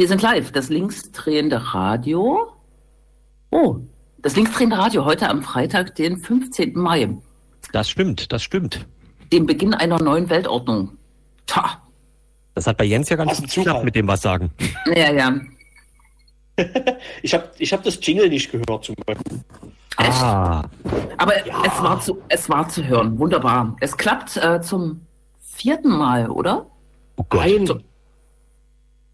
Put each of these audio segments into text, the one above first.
Wir sind live. Das linksdrehende Radio. Oh, das linksdrehende Radio heute am Freitag, den 15. Mai. Das stimmt, das stimmt. Dem Beginn einer neuen Weltordnung. Ta. Das hat bei Jens ja ganz gut geklappt mit dem was sagen. Ja, ja. Ich habe ich hab das Jingle nicht gehört zum Beispiel. Echt? Ah, Aber es, war zu, es war zu hören. Wunderbar. Es klappt äh, zum vierten Mal, oder? oh Gott. Nein.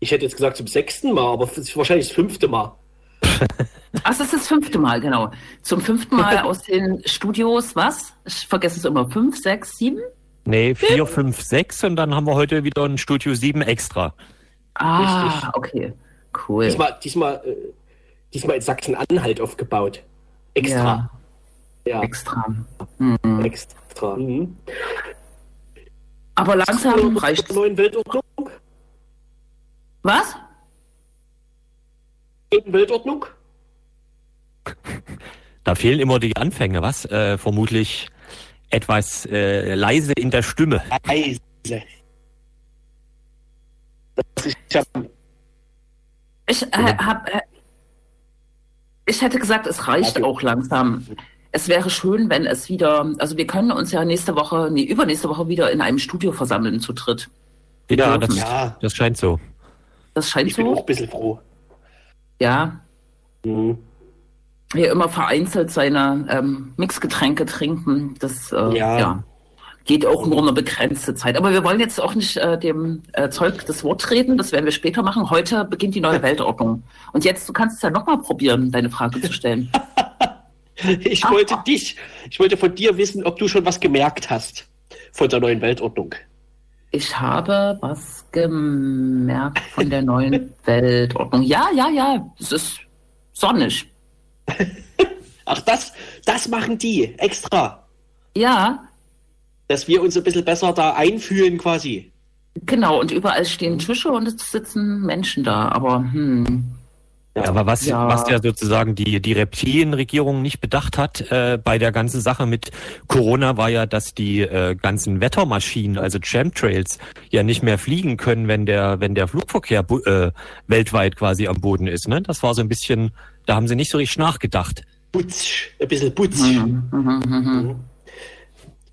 Ich hätte jetzt gesagt zum sechsten Mal, aber es wahrscheinlich das fünfte Mal. Ach, das ist das fünfte Mal, genau. Zum fünften Mal aus den Studios, was? Ich vergesse es immer. Fünf, sechs, sieben? Nee, 4, 5, 6 und dann haben wir heute wieder ein Studio 7 extra. Ah, Richtig. okay. Cool. Diesmal, diesmal, äh, diesmal in Sachsen-Anhalt aufgebaut. Extra. Ja, Extra. Mhm. extra. Mhm. Aber langsam reicht der neuen Weltordnung? Was? Neuen Weltordnung? Da fehlen immer die Anfänge, was? Äh, vermutlich etwas äh, leise in der Stimme. Leise. Das ist, ich hab, Ich, äh, hab, äh, ich hätte gesagt, es reicht auch langsam. Es wäre schön, wenn es wieder, also wir können uns ja nächste Woche, nee, übernächste Woche wieder in einem Studio versammeln zu dritt. Wir Ja, das, ja, das scheint so. Das scheint ich bin auch so. ein bisschen froh. Ja, Mhm. wir immer vereinzelt seine ähm, Mixgetränke trinken. Das äh, ja. Ja. geht auch nur eine begrenzte Zeit. Aber wir wollen jetzt auch nicht äh, dem äh, Zeug das Wort reden. Das werden wir später machen. Heute beginnt die neue Weltordnung. Und jetzt, du kannst es ja nochmal probieren, deine Frage zu stellen. Ich wollte dich, ich wollte von dir wissen, ob du schon was gemerkt hast von der neuen Weltordnung. Ich habe was gemerkt von der neuen Weltordnung. Ja, ja, ja, es ist sonnig. Ach, das, das machen die extra, Ja, dass wir uns ein bisschen besser da einfühlen quasi. genau. Und überall stehen Tische und es sitzen Menschen da. Aber hm, Ja, aber was Ja. was ja sozusagen die, die Reptilienregierung nicht bedacht hat äh, bei der ganzen Sache mit Corona, war ja, dass die äh, ganzen Wettermaschinen, also Chemtrails, ja nicht mehr fliegen können, wenn der, wenn der Flugverkehr äh, weltweit quasi am Boden ist. Ne? Das war so ein bisschen, da haben sie nicht so richtig nachgedacht. Putz, ein bisschen Putz. mhm, mhm, mhm.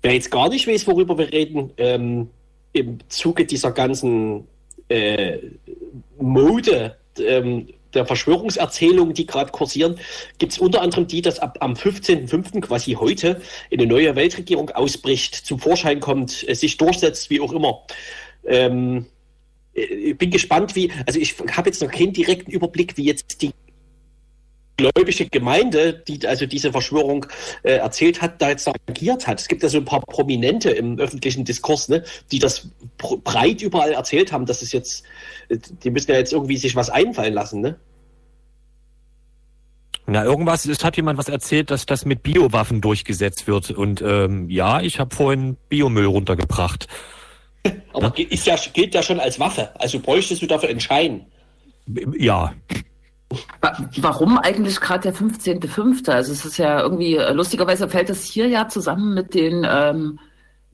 Wer jetzt gar nicht weiß, worüber wir reden, ähm, im Zuge dieser ganzen äh, Mode ähm, der Verschwörungserzählungen, die gerade kursieren, gibt es unter anderem die, dass ab am 15.05. quasi heute eine neue Weltregierung ausbricht, zum Vorschein kommt, äh, sich durchsetzt, wie auch immer. Ähm, äh, ich bin gespannt, wie, also ich habe jetzt noch keinen direkten Überblick, wie jetzt die gläubische Gemeinde, die also diese Verschwörung äh, erzählt hat, da jetzt agiert hat. Es gibt ja so ein paar Prominente im öffentlichen Diskurs, ne, die das breit überall erzählt haben, dass es jetzt, äh, die müssen ja jetzt irgendwie sich was einfallen lassen, ne? Na, irgendwas, es hat jemand was erzählt, dass das mit Biowaffen durchgesetzt wird. Und ähm, ja, ich habe vorhin Biomüll runtergebracht. Aber ge- ist ja, gilt ja schon als Waffe. Also bräuchtest du dafür einen Schein. Ja, Warum eigentlich gerade der 15.05.? Also es ist ja irgendwie, äh, lustigerweise fällt das hier ja zusammen mit den ähm,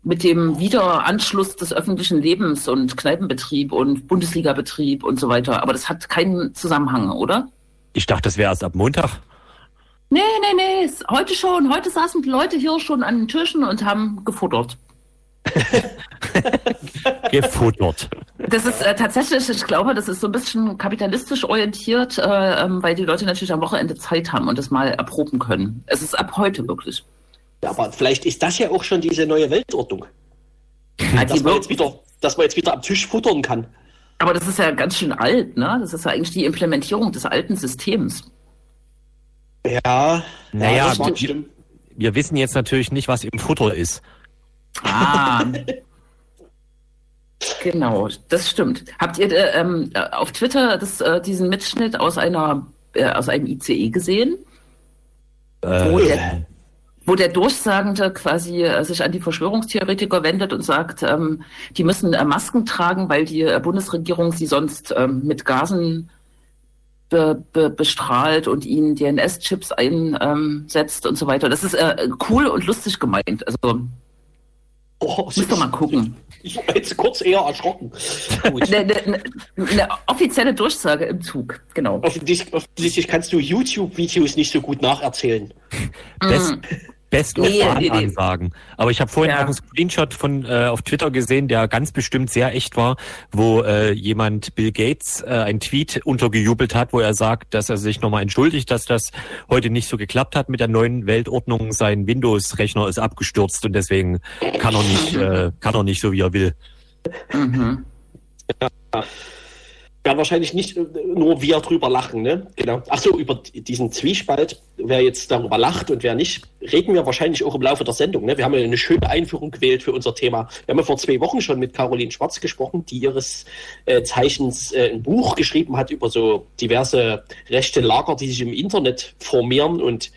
mit dem Wiederanschluss des öffentlichen Lebens und Kneipenbetrieb und Bundesligabetrieb und so weiter. Aber das hat keinen Zusammenhang, oder? ich dachte, das wäre erst ab Montag. Nee, nee, nee. Heute schon. Heute saßen die Leute hier schon an den Tischen und haben gefuttert. Gefuttert. Das ist äh, tatsächlich, ich glaube, das ist so ein bisschen kapitalistisch orientiert, äh, ähm, weil die Leute natürlich am Wochenende Zeit haben und das mal erproben können. Es ist ab heute wirklich. Ja, aber vielleicht ist das ja auch schon diese neue Weltordnung. Ah, Dass man jetzt wieder, dass man jetzt wieder am Tisch futtern kann. Aber das ist ja ganz schön alt, ne? Das ist ja eigentlich die Implementierung des alten Systems. Ja, Naja, das mag wir-. Wir wissen jetzt natürlich nicht, was im Futter ist. Ah. genau, das stimmt. Habt ihr äh, ähm, äh, auf Twitter das, äh, diesen Mitschnitt aus einer äh, aus einem ICE gesehen? Äh, Wo der, wo der Durchsagende quasi äh, sich an die Verschwörungstheoretiker wendet und sagt, ähm, die müssen Masken tragen, weil die Bundesregierung sie sonst ähm, mit Gasen be, be, bestrahlt und ihnen DNS-Chips einsetzt und so weiter. Das ist äh, cool und lustig gemeint. Also Oh, Muss doch mal gucken. Ich war jetzt kurz eher erschrocken. Eine, eine, eine, offizielle Durchsage im Zug, genau. Offensichtlich, offensichtlich kannst du YouTube-Videos nicht so gut nacherzählen. Das, mm. Best of nee, nee, ansagen. Aber ich habe vorhin ja. auch einen Screenshot von äh, auf Twitter gesehen, der ganz bestimmt sehr echt war, wo äh, jemand Bill Gates äh, ein Tweet untergejubelt hat, wo er sagt, dass er sich nochmal entschuldigt, dass das heute nicht so geklappt hat mit der neuen Weltordnung. Sein Windows-Rechner ist abgestürzt und deswegen kann er nicht, äh, kann er nicht so wie er will. Mhm. Ja werden wahrscheinlich nicht äh, nur wir drüber lachen, ne? Genau. Achso, über diesen Zwiespalt, wer jetzt darüber lacht und wer nicht, reden wir wahrscheinlich auch im Laufe der Sendung. Ne? Wir haben ja eine schöne Einführung gewählt für unser Thema. Wir haben ja vor zwei Wochen schon mit Caroline Schwarz gesprochen, die ihres äh, Zeichens äh, ein Buch geschrieben hat über so diverse rechte Lager, die sich im Internet formieren und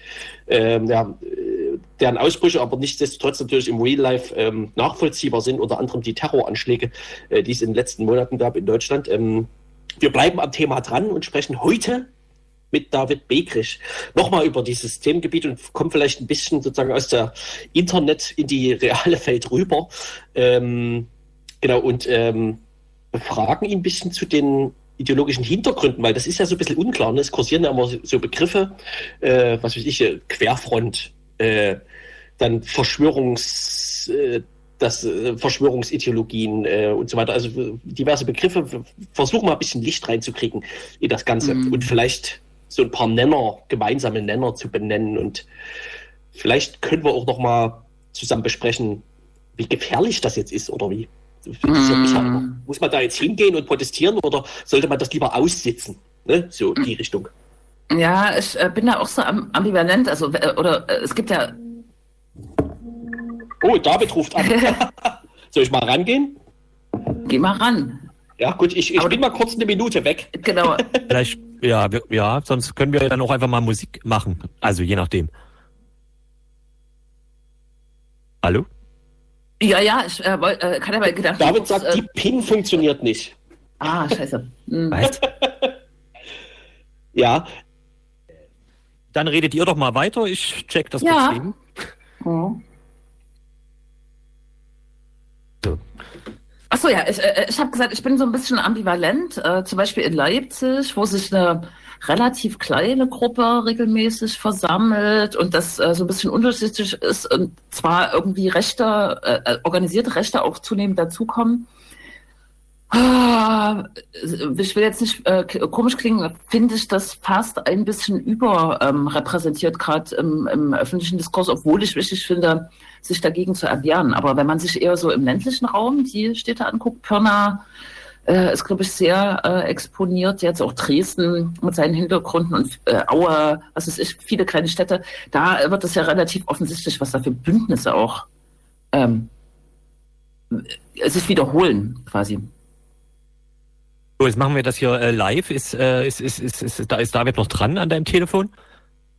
ähm, ja, äh, deren Ausbrüche aber nichtsdestotrotz natürlich im Real Life ähm, nachvollziehbar sind, unter anderem die Terroranschläge, äh, die es in den letzten Monaten gab in Deutschland. Ähm, wir bleiben am Thema dran und sprechen heute mit David Begrich nochmal über dieses Themengebiet und kommen vielleicht ein bisschen sozusagen aus der Internet in die reale Welt rüber. Ähm, genau, und ähm, befragen ihn ein bisschen zu den ideologischen Hintergründen, weil das ist ja so ein bisschen unklar. Ne? Es kursieren ja immer so Begriffe, äh, was weiß ich, äh, Querfront, äh, dann Verschwörungs, äh, das äh, Verschwörungsideologien äh, und so weiter. Also diverse Begriffe. Versuchen mal ein bisschen Licht reinzukriegen in das Ganze mhm. und vielleicht so ein paar Nenner, gemeinsame Nenner zu benennen. Und vielleicht können wir auch noch mal zusammen besprechen, wie gefährlich das jetzt ist oder wie. Mhm. Muss man da jetzt hingehen und protestieren oder sollte man das lieber aussitzen? Ne? So die Richtung. Ja, ich äh, bin da auch so ambivalent. Also, oder äh, es gibt ja Oh, David ruft an. Soll ich mal rangehen? Geh mal ran. Ja, gut, ich, ich bin mal kurz eine Minute weg. Genau. Vielleicht, ja, wir, ja, sonst können wir dann auch einfach mal Musik machen. Also je nachdem. Hallo? Ja, ja, ich äh, äh, kann aber gedacht. David sagt, äh, die PIN funktioniert nicht. Ah, scheiße. Hm. Was? ja. Dann redet ihr doch mal weiter, ich check das ja. kurz eben. Oh. Achso, ja, ich, äh, ich habe gesagt, ich bin so ein bisschen ambivalent. Äh, zum Beispiel in Leipzig, wo sich eine relativ kleine Gruppe regelmäßig versammelt und das äh, so ein bisschen unterschiedlich ist und zwar irgendwie Rechte, äh, äh organisierte Rechte auch zunehmend dazukommen. Ah, ich will jetzt nicht äh, komisch klingen, finde ich das fast ein bisschen überrepräsentiert, ähm, gerade im, im, öffentlichen Diskurs, obwohl ich wichtig finde, sich dagegen zu erwehren. Aber wenn man sich eher so im ländlichen Raum die Städte anguckt, Pirna äh, ist, glaube ich, sehr äh, exponiert, jetzt auch Dresden mit seinen Hintergründen und äh, Aue, was weiß ich, viele kleine Städte, da wird es ja relativ offensichtlich, was da für Bündnisse auch ähm, sich wiederholen quasi. So, jetzt machen wir das hier äh, live. Äh, ist, ist, ist, ist, da ist David noch dran an deinem Telefon?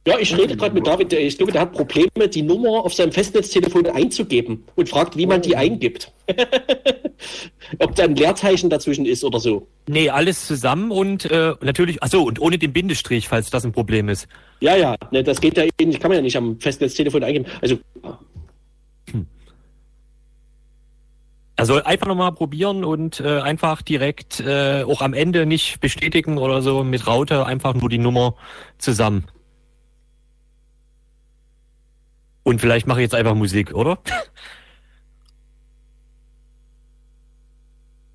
Ja, ich rede gerade mit David. Ich glaube, der hat Probleme, die Nummer auf seinem Festnetztelefon einzugeben und fragt, wie man die eingibt. Ob da ein Leerzeichen dazwischen ist oder so. Nee, alles zusammen und äh, natürlich, achso, und ohne den Bindestrich, falls das ein Problem ist. Ja, ja, ne, das geht ja nicht, kann man ja nicht am Festnetztelefon eingeben. Also Er soll einfach nochmal probieren und äh, einfach direkt äh, auch am Ende nicht bestätigen oder so mit Raute, einfach nur die Nummer zusammen. Und vielleicht mache ich jetzt einfach Musik, oder?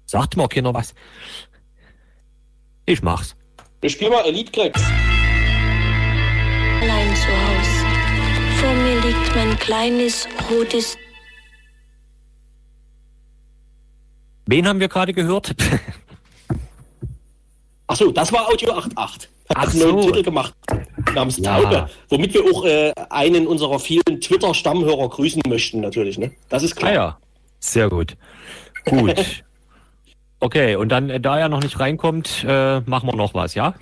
Sagt mir auch keiner was. Ich mach's. Ich spiel mal Elite Cracks. Allein zu Hause. Vor mir liegt mein kleines rotes Wen haben wir gerade gehört? Achso, das war Audio 8.8. Hat so. einen neuen Titel gemacht namens ja. Taube, womit wir auch äh, einen unserer vielen Twitter-Stammhörer grüßen möchten, natürlich. Ne? Das ist klar. Ah ja, sehr gut. Gut. okay, und dann, äh, da er noch nicht reinkommt, äh, machen wir noch was, ja?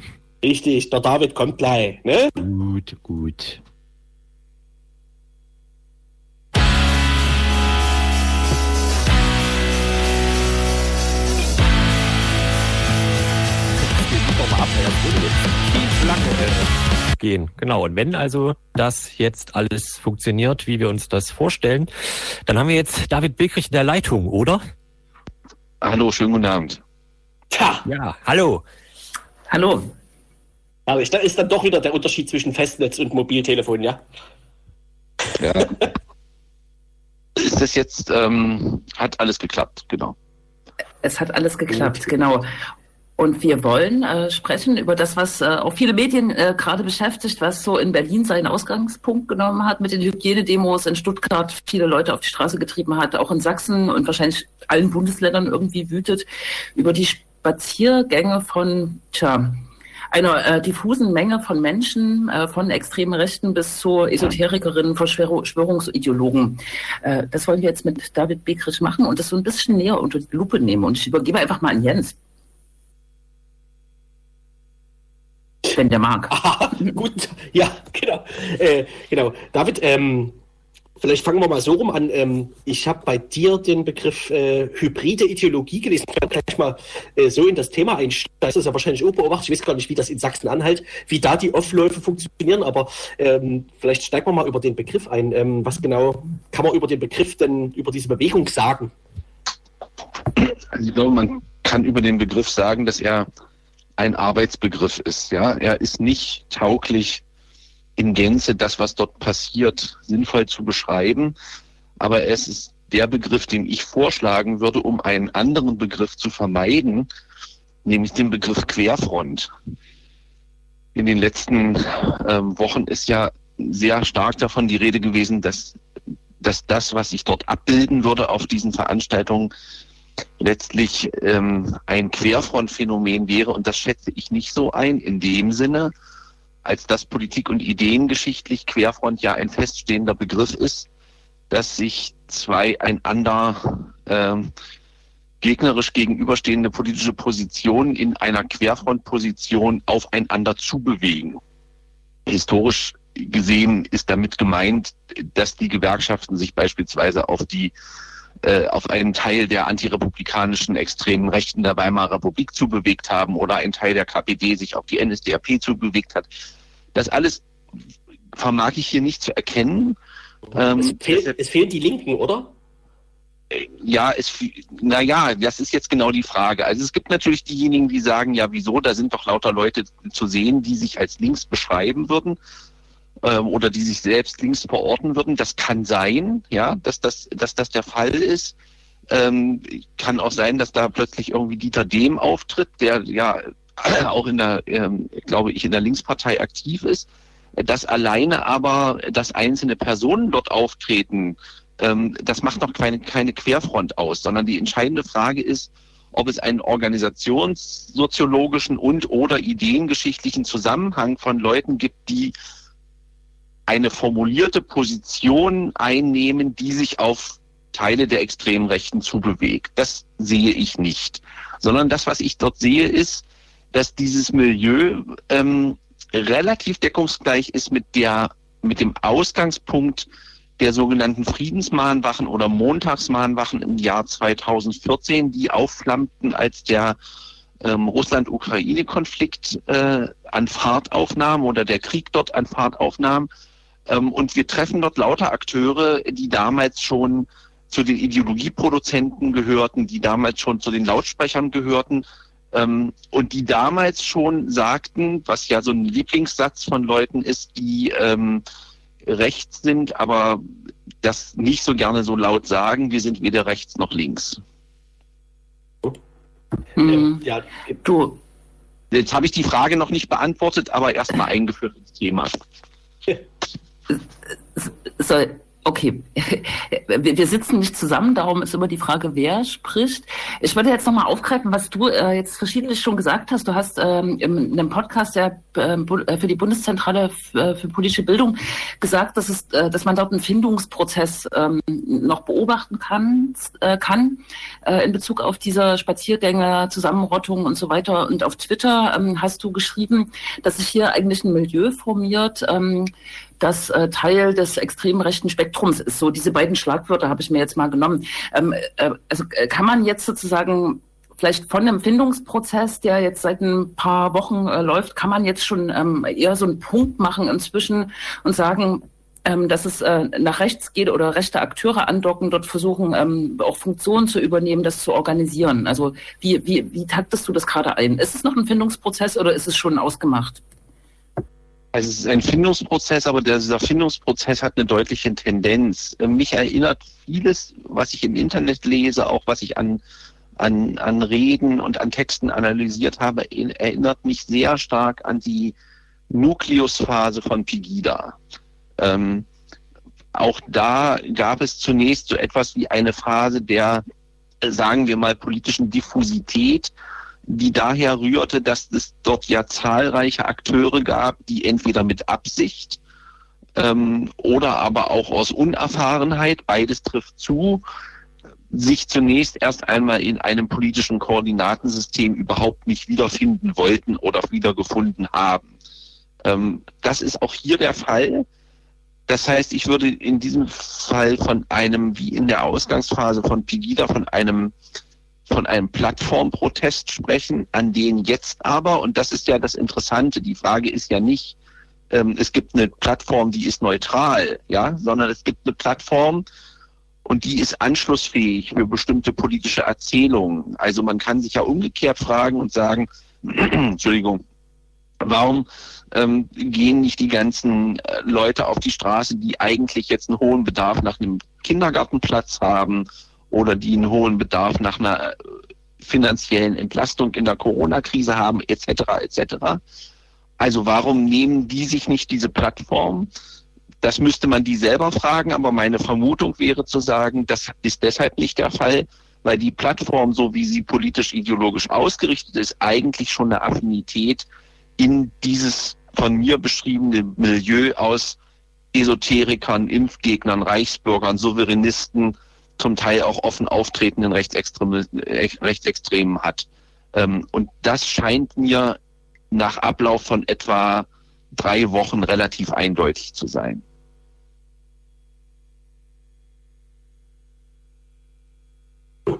Richtig, der David kommt gleich. Ne? Gut, gut. Gehen. Genau. Und wenn also das jetzt alles funktioniert, wie wir uns das vorstellen, dann haben wir jetzt David Bilkrich in der Leitung, oder? Hallo, schönen guten Abend. Tja. Ja, hallo. Hallo. Aber da ist dann doch wieder der Unterschied zwischen Festnetz und Mobiltelefon, ja? Ja. ist das jetzt, ähm, hat alles geklappt, genau. Es hat alles geklappt, genau. Und wir wollen äh, sprechen über das, was äh, auch viele Medien äh, gerade beschäftigt, was so in Berlin seinen Ausgangspunkt genommen hat mit den Hygienedemos, in Stuttgart viele Leute auf die Straße getrieben hat, auch in Sachsen und wahrscheinlich allen Bundesländern irgendwie wütet, über die Spaziergänge von, tja, einer äh, diffusen Menge von Menschen, äh, von extremen Rechten bis zu Esoterikerinnen, Verschwörungsideologen. Äh, das wollen wir jetzt mit David Bekrich machen und das so ein bisschen näher unter die Lupe nehmen. Und ich übergebe einfach mal an Jens. Wenn der mag. Aha, gut, ja, genau. Äh, genau. David, ähm, vielleicht fangen wir mal so rum an. Ähm, ich habe bei dir den Begriff äh, hybride Ideologie gelesen. Ich werde gleich mal äh, so in das Thema einsteigen. Das ist ja wahrscheinlich auch beobachtet. Ich weiß gar nicht, wie das in Sachsen-Anhalt, wie da die Aufläufe funktionieren, aber ähm, vielleicht steigen wir mal über den Begriff ein. Ähm, was genau kann man über den Begriff denn, über diese Bewegung sagen? Also ich glaube, man kann über den Begriff sagen, dass er ein Arbeitsbegriff ist. Ja, er ist nicht tauglich in Gänze das, was dort passiert, sinnvoll zu beschreiben. Aber es ist der Begriff, den ich vorschlagen würde, um einen anderen Begriff zu vermeiden, nämlich den Begriff Querfront. In den letzten ähm, Wochen ist ja sehr stark davon die Rede gewesen, dass, dass das, was sich dort abbilden würde auf diesen Veranstaltungen, letztlich ähm, ein Querfrontphänomen wäre. Und das schätze ich nicht so ein in dem Sinne, als dass Politik und Ideen geschichtlich Querfront ja ein feststehender Begriff ist, dass sich zwei einander ähm, gegnerisch gegenüberstehende politische Positionen in einer Querfrontposition aufeinander zubewegen. Historisch gesehen ist damit gemeint, dass die Gewerkschaften sich beispielsweise auf die äh, auf einen Teil der antirepublikanischen extremen Rechten der Weimarer Republik zubewegt haben oder ein Teil der KPD sich auf die NSDAP zubewegt hat. Das alles vermag ich hier nicht zu erkennen. Ähm, es, fehlt, es fehlen die Linken, oder? Äh, ja, es, naja, das ist jetzt genau die Frage. Also es gibt natürlich diejenigen, die sagen, ja, wieso, da sind doch lauter Leute zu sehen, die sich als links beschreiben würden ähm, oder die sich selbst links verorten würden. Das kann sein, ja, dass das, dass das der Fall ist. Ähm, kann auch sein, dass da plötzlich irgendwie Dieter Dehm auftritt, der ja auch in der, ähm, glaube ich, in der Linkspartei aktiv ist. Dass alleine aber, dass einzelne Personen dort auftreten, ähm, das macht noch keine, keine Querfront aus, sondern die entscheidende Frage ist, ob es einen organisationssoziologischen und oder ideengeschichtlichen Zusammenhang von Leuten gibt, die eine formulierte Position einnehmen, die sich auf Teile der extremen Rechten zubewegt. Das sehe ich nicht. Sondern das, was ich dort sehe, ist, dass dieses Milieu ähm, relativ deckungsgleich ist mit der, mit dem Ausgangspunkt der sogenannten Friedensmahnwachen oder Montagsmahnwachen im Jahr 2014, die aufflammten, als der ähm, Russland-Ukraine-Konflikt äh, an Fahrt aufnahm oder der Krieg dort an Fahrt aufnahm ähm, und wir treffen dort lauter Akteure, die damals schon zu den Ideologieproduzenten gehörten, die damals schon zu den Lautsprechern gehörten ähm, und die damals schon sagten, was ja so ein Lieblingssatz von Leuten ist, die ähm, rechts sind, aber das nicht so gerne so laut sagen, wir sind weder rechts noch links. Hm. Ja, du. Jetzt habe ich die Frage noch nicht beantwortet, aber erstmal eingeführt ins Thema soll, okay, wir sitzen nicht zusammen, darum ist immer die Frage, wer spricht. Ich würde jetzt nochmal aufgreifen, was du äh, jetzt verschiedentlich schon gesagt hast. Du hast ähm, in einem Podcast der, ähm, äh, für die Bundeszentrale äh, für politische Bildung gesagt, dass, es, äh, dass man dort einen Findungsprozess ähm, noch beobachten kann, äh, kann äh, in Bezug auf diese Spaziergänge, Zusammenrottung und so weiter. Und auf Twitter ähm, hast du geschrieben, dass sich hier eigentlich ein Milieu formiert, ähm, das äh, Teil des extrem rechten Spektrums ist. So diese beiden Schlagwörter habe ich mir jetzt mal genommen. Ähm, äh, also äh, kann man jetzt sozusagen vielleicht von dem Findungsprozess, der jetzt seit ein paar Wochen äh, läuft, kann man jetzt schon ähm, eher so einen Punkt machen inzwischen und sagen, ähm, dass es äh, nach rechts geht oder rechte Akteure andocken, dort versuchen, ähm, auch Funktionen zu übernehmen, das zu organisieren. Also wie, wie, wie taktest du das gerade ein? Ist es noch ein Findungsprozess oder ist es schon ausgemacht? Also es ist ein Findungsprozess, aber dieser Findungsprozess hat eine deutliche Tendenz. Äh, mich erinnert vieles, was ich im Internet lese, auch was ich an, an, an Reden und an Texten analysiert habe, erinnert mich sehr stark an die Nukleusphase von Pegida. Ähm, auch da gab es zunächst so etwas wie eine Phase der, äh, sagen wir mal, politischen Diffusität, die daher rührte, dass es dort ja zahlreiche Akteure gab, die entweder mit Absicht ähm, oder aber auch aus Unerfahrenheit, beides trifft zu, sich zunächst erst einmal in einem politischen Koordinatensystem überhaupt nicht wiederfinden wollten oder wiedergefunden haben. Ähm, das ist auch hier der Fall. Das heißt, ich würde in diesem Fall von einem, wie in der Ausgangsphase von Pegida, von einem von einem Plattformprotest sprechen, an den jetzt aber, und das ist ja das Interessante, die Frage ist ja nicht, ähm, es gibt eine Plattform, die ist neutral, ja, sondern es gibt eine Plattform und die ist anschlussfähig für bestimmte politische Erzählungen. Also man kann sich ja umgekehrt fragen und sagen, Entschuldigung, warum ähm, gehen nicht die ganzen äh, Leute auf die Straße, die eigentlich jetzt einen hohen Bedarf nach einem Kindergartenplatz haben oder die einen hohen Bedarf nach einer äh, finanziellen Entlastung in der Corona-Krise haben, etc. etc. Also warum nehmen die sich nicht diese Plattform? Das müsste man die selber fragen, aber meine Vermutung wäre zu sagen, das ist deshalb nicht der Fall, weil die Plattform, so wie sie politisch-ideologisch ausgerichtet ist, eigentlich schon eine Affinität in dieses von mir beschriebene Milieu aus Esoterikern, Impfgegnern, Reichsbürgern, Souveränisten, zum Teil auch offen auftretenden Rechtsextremen, Rechtsextremen hat. Ähm, und das scheint mir nach Ablauf von etwa drei Wochen relativ eindeutig zu sein.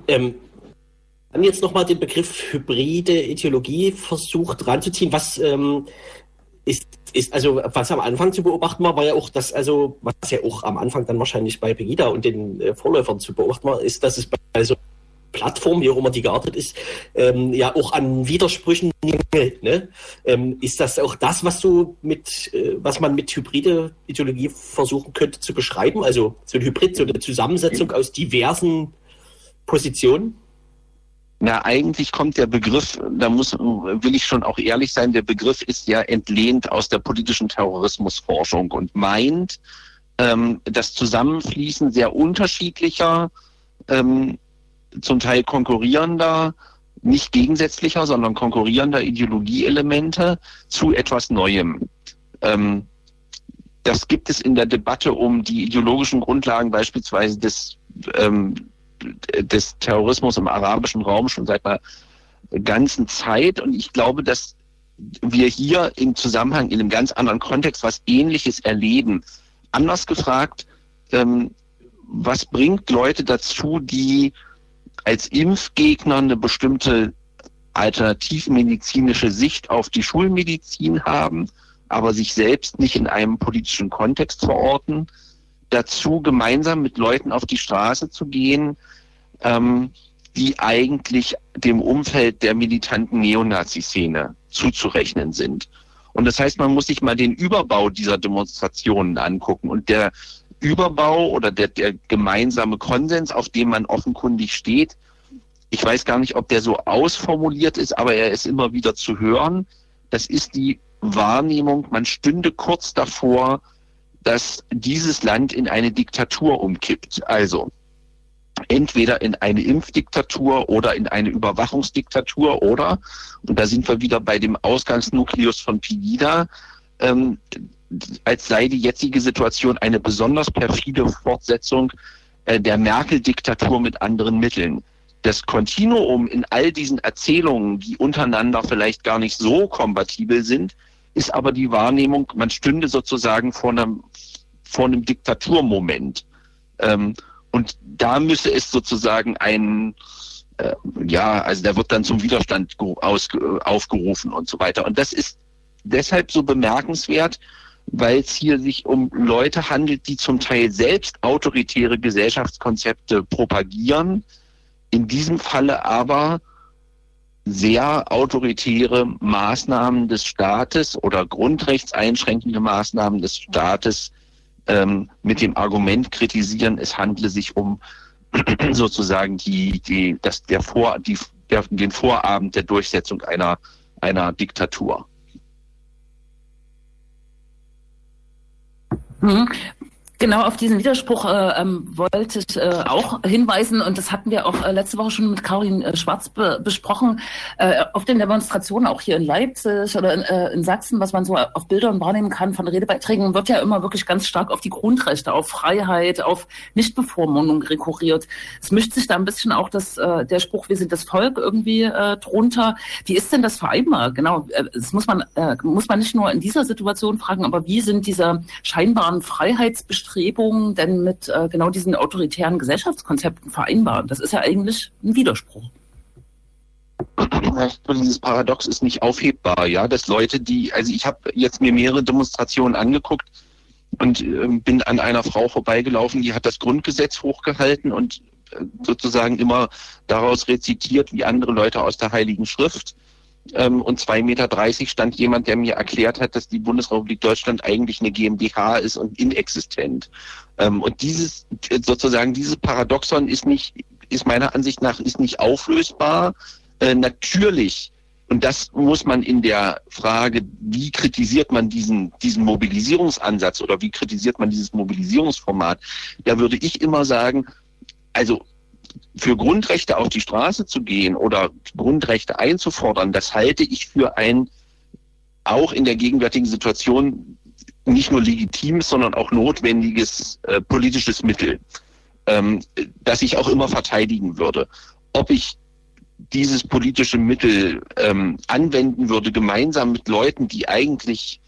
Ähm, dann jetzt nochmal den Begriff hybride Ideologie versucht ranzuziehen. Was ähm, ist, ist, also was am Anfang zu beobachten war, war ja auch, dass, also, was ja auch am Anfang dann wahrscheinlich bei Pegida und den äh, Vorläufern zu beobachten war, ist, dass es bei so Plattformen, wie auch immer die geartet ist, ähm, ja auch an Widersprüchen mangelt. Ne? Ähm, ist das auch das, was du mit, äh, was man mit hybride Ideologie versuchen könnte zu beschreiben? Also so ein Hybrid, so eine Zusammensetzung aus diversen Positionen? Na, eigentlich kommt der Begriff, da muss, will ich schon auch ehrlich sein, der Begriff ist ja entlehnt aus der politischen Terrorismusforschung und meint ähm, das Zusammenfließen sehr unterschiedlicher, ähm, zum Teil konkurrierender, nicht gegensätzlicher, sondern konkurrierender Ideologieelemente zu etwas Neuem. Ähm, das gibt es in der Debatte um die ideologischen Grundlagen beispielsweise des ähm, des Terrorismus im arabischen Raum schon seit einer ganzen Zeit. Und ich glaube, dass wir hier im Zusammenhang in einem ganz anderen Kontext was Ähnliches erleben. Anders gefragt, ähm, was bringt Leute dazu, die als Impfgegner eine bestimmte alternativmedizinische Sicht auf die Schulmedizin haben, aber sich selbst nicht in einem politischen Kontext verorten, dazu, gemeinsam mit Leuten auf die Straße zu gehen, ähm, die eigentlich dem Umfeld der militanten Neonazi-Szene zuzurechnen sind. Und das heißt, man muss sich mal den Überbau dieser Demonstrationen angucken. Und der Überbau oder der, der gemeinsame Konsens, auf dem man offenkundig steht, ich weiß gar nicht, ob der so ausformuliert ist, aber er ist immer wieder zu hören. Das ist die Wahrnehmung, man stünde kurz davor, dass dieses Land in eine Diktatur umkippt. Also entweder in eine Impfdiktatur oder in eine Überwachungsdiktatur oder, und da sind wir wieder bei dem Ausgangsnukleus von Pegida, ähm, als sei die jetzige Situation eine besonders perfide Fortsetzung äh, der Merkel-Diktatur mit anderen Mitteln. Das Kontinuum in all diesen Erzählungen, die untereinander vielleicht gar nicht so kompatibel sind, ist aber die Wahrnehmung, man stünde sozusagen vor einem, vor einem Diktaturmoment. Ähm, und da müsse es sozusagen ein, äh, ja, also da wird dann zum Widerstand aus, aufgerufen und so weiter. Und das ist deshalb so bemerkenswert, weil es hier sich um Leute handelt, die zum Teil selbst autoritäre Gesellschaftskonzepte propagieren, in diesem Falle aber sehr autoritäre Maßnahmen des Staates oder grundrechtseinschränkende Maßnahmen des Staates ähm, mit dem Argument kritisieren, es handle sich um sozusagen die, die, das, der Vor, die, der, den Vorabend der Durchsetzung einer, einer Diktatur. Genau, auf diesen Widerspruch äh, ähm, wollte ich äh, auch hinweisen und das hatten wir auch äh, letzte Woche schon mit Karin äh, Schwarz be besprochen. Äh, auf den Demonstrationen auch hier in Leipzig oder in, äh, in Sachsen, was man so auf Bildern wahrnehmen kann von Redebeiträgen, wird ja immer wirklich ganz stark auf die Grundrechte, auf Freiheit, auf Nichtbevormundung rekurriert. Es mischt sich da ein bisschen auch das, äh, der Spruch, wir sind das Volk irgendwie äh, drunter. Wie ist denn das vereinbar? Genau, das muss man, äh, muss man nicht nur in dieser Situation fragen, aber wie sind diese scheinbaren Freiheitsbestimmungen Bestrebungen denn mit äh, genau diesen autoritären Gesellschaftskonzepten vereinbaren? Das ist ja eigentlich ein Widerspruch. Dieses Paradox ist nicht aufhebbar, ja, dass Leute, die, also ich habe jetzt mir mehrere Demonstrationen angeguckt und äh, bin an einer Frau vorbeigelaufen, die hat das Grundgesetz hochgehalten und äh, sozusagen immer daraus rezitiert, wie andere Leute aus der Heiligen Schrift ähm, und 2,30 Meter stand jemand, der mir erklärt hat, dass die Bundesrepublik Deutschland eigentlich eine GmbH ist und inexistent. Ähm, und dieses, sozusagen, dieses Paradoxon ist nicht, ist meiner Ansicht nach, ist nicht auflösbar. Äh, natürlich und das muss man in der Frage, wie kritisiert man diesen, diesen Mobilisierungsansatz oder wie kritisiert man dieses Mobilisierungsformat, da würde ich immer sagen, also für Grundrechte auf die Straße zu gehen oder Grundrechte einzufordern, das halte ich für ein auch in der gegenwärtigen Situation nicht nur legitimes, sondern auch notwendiges äh, politisches Mittel, ähm, das ich auch immer verteidigen würde. Ob ich dieses politische Mittel ähm, anwenden würde, gemeinsam mit Leuten, die eigentlich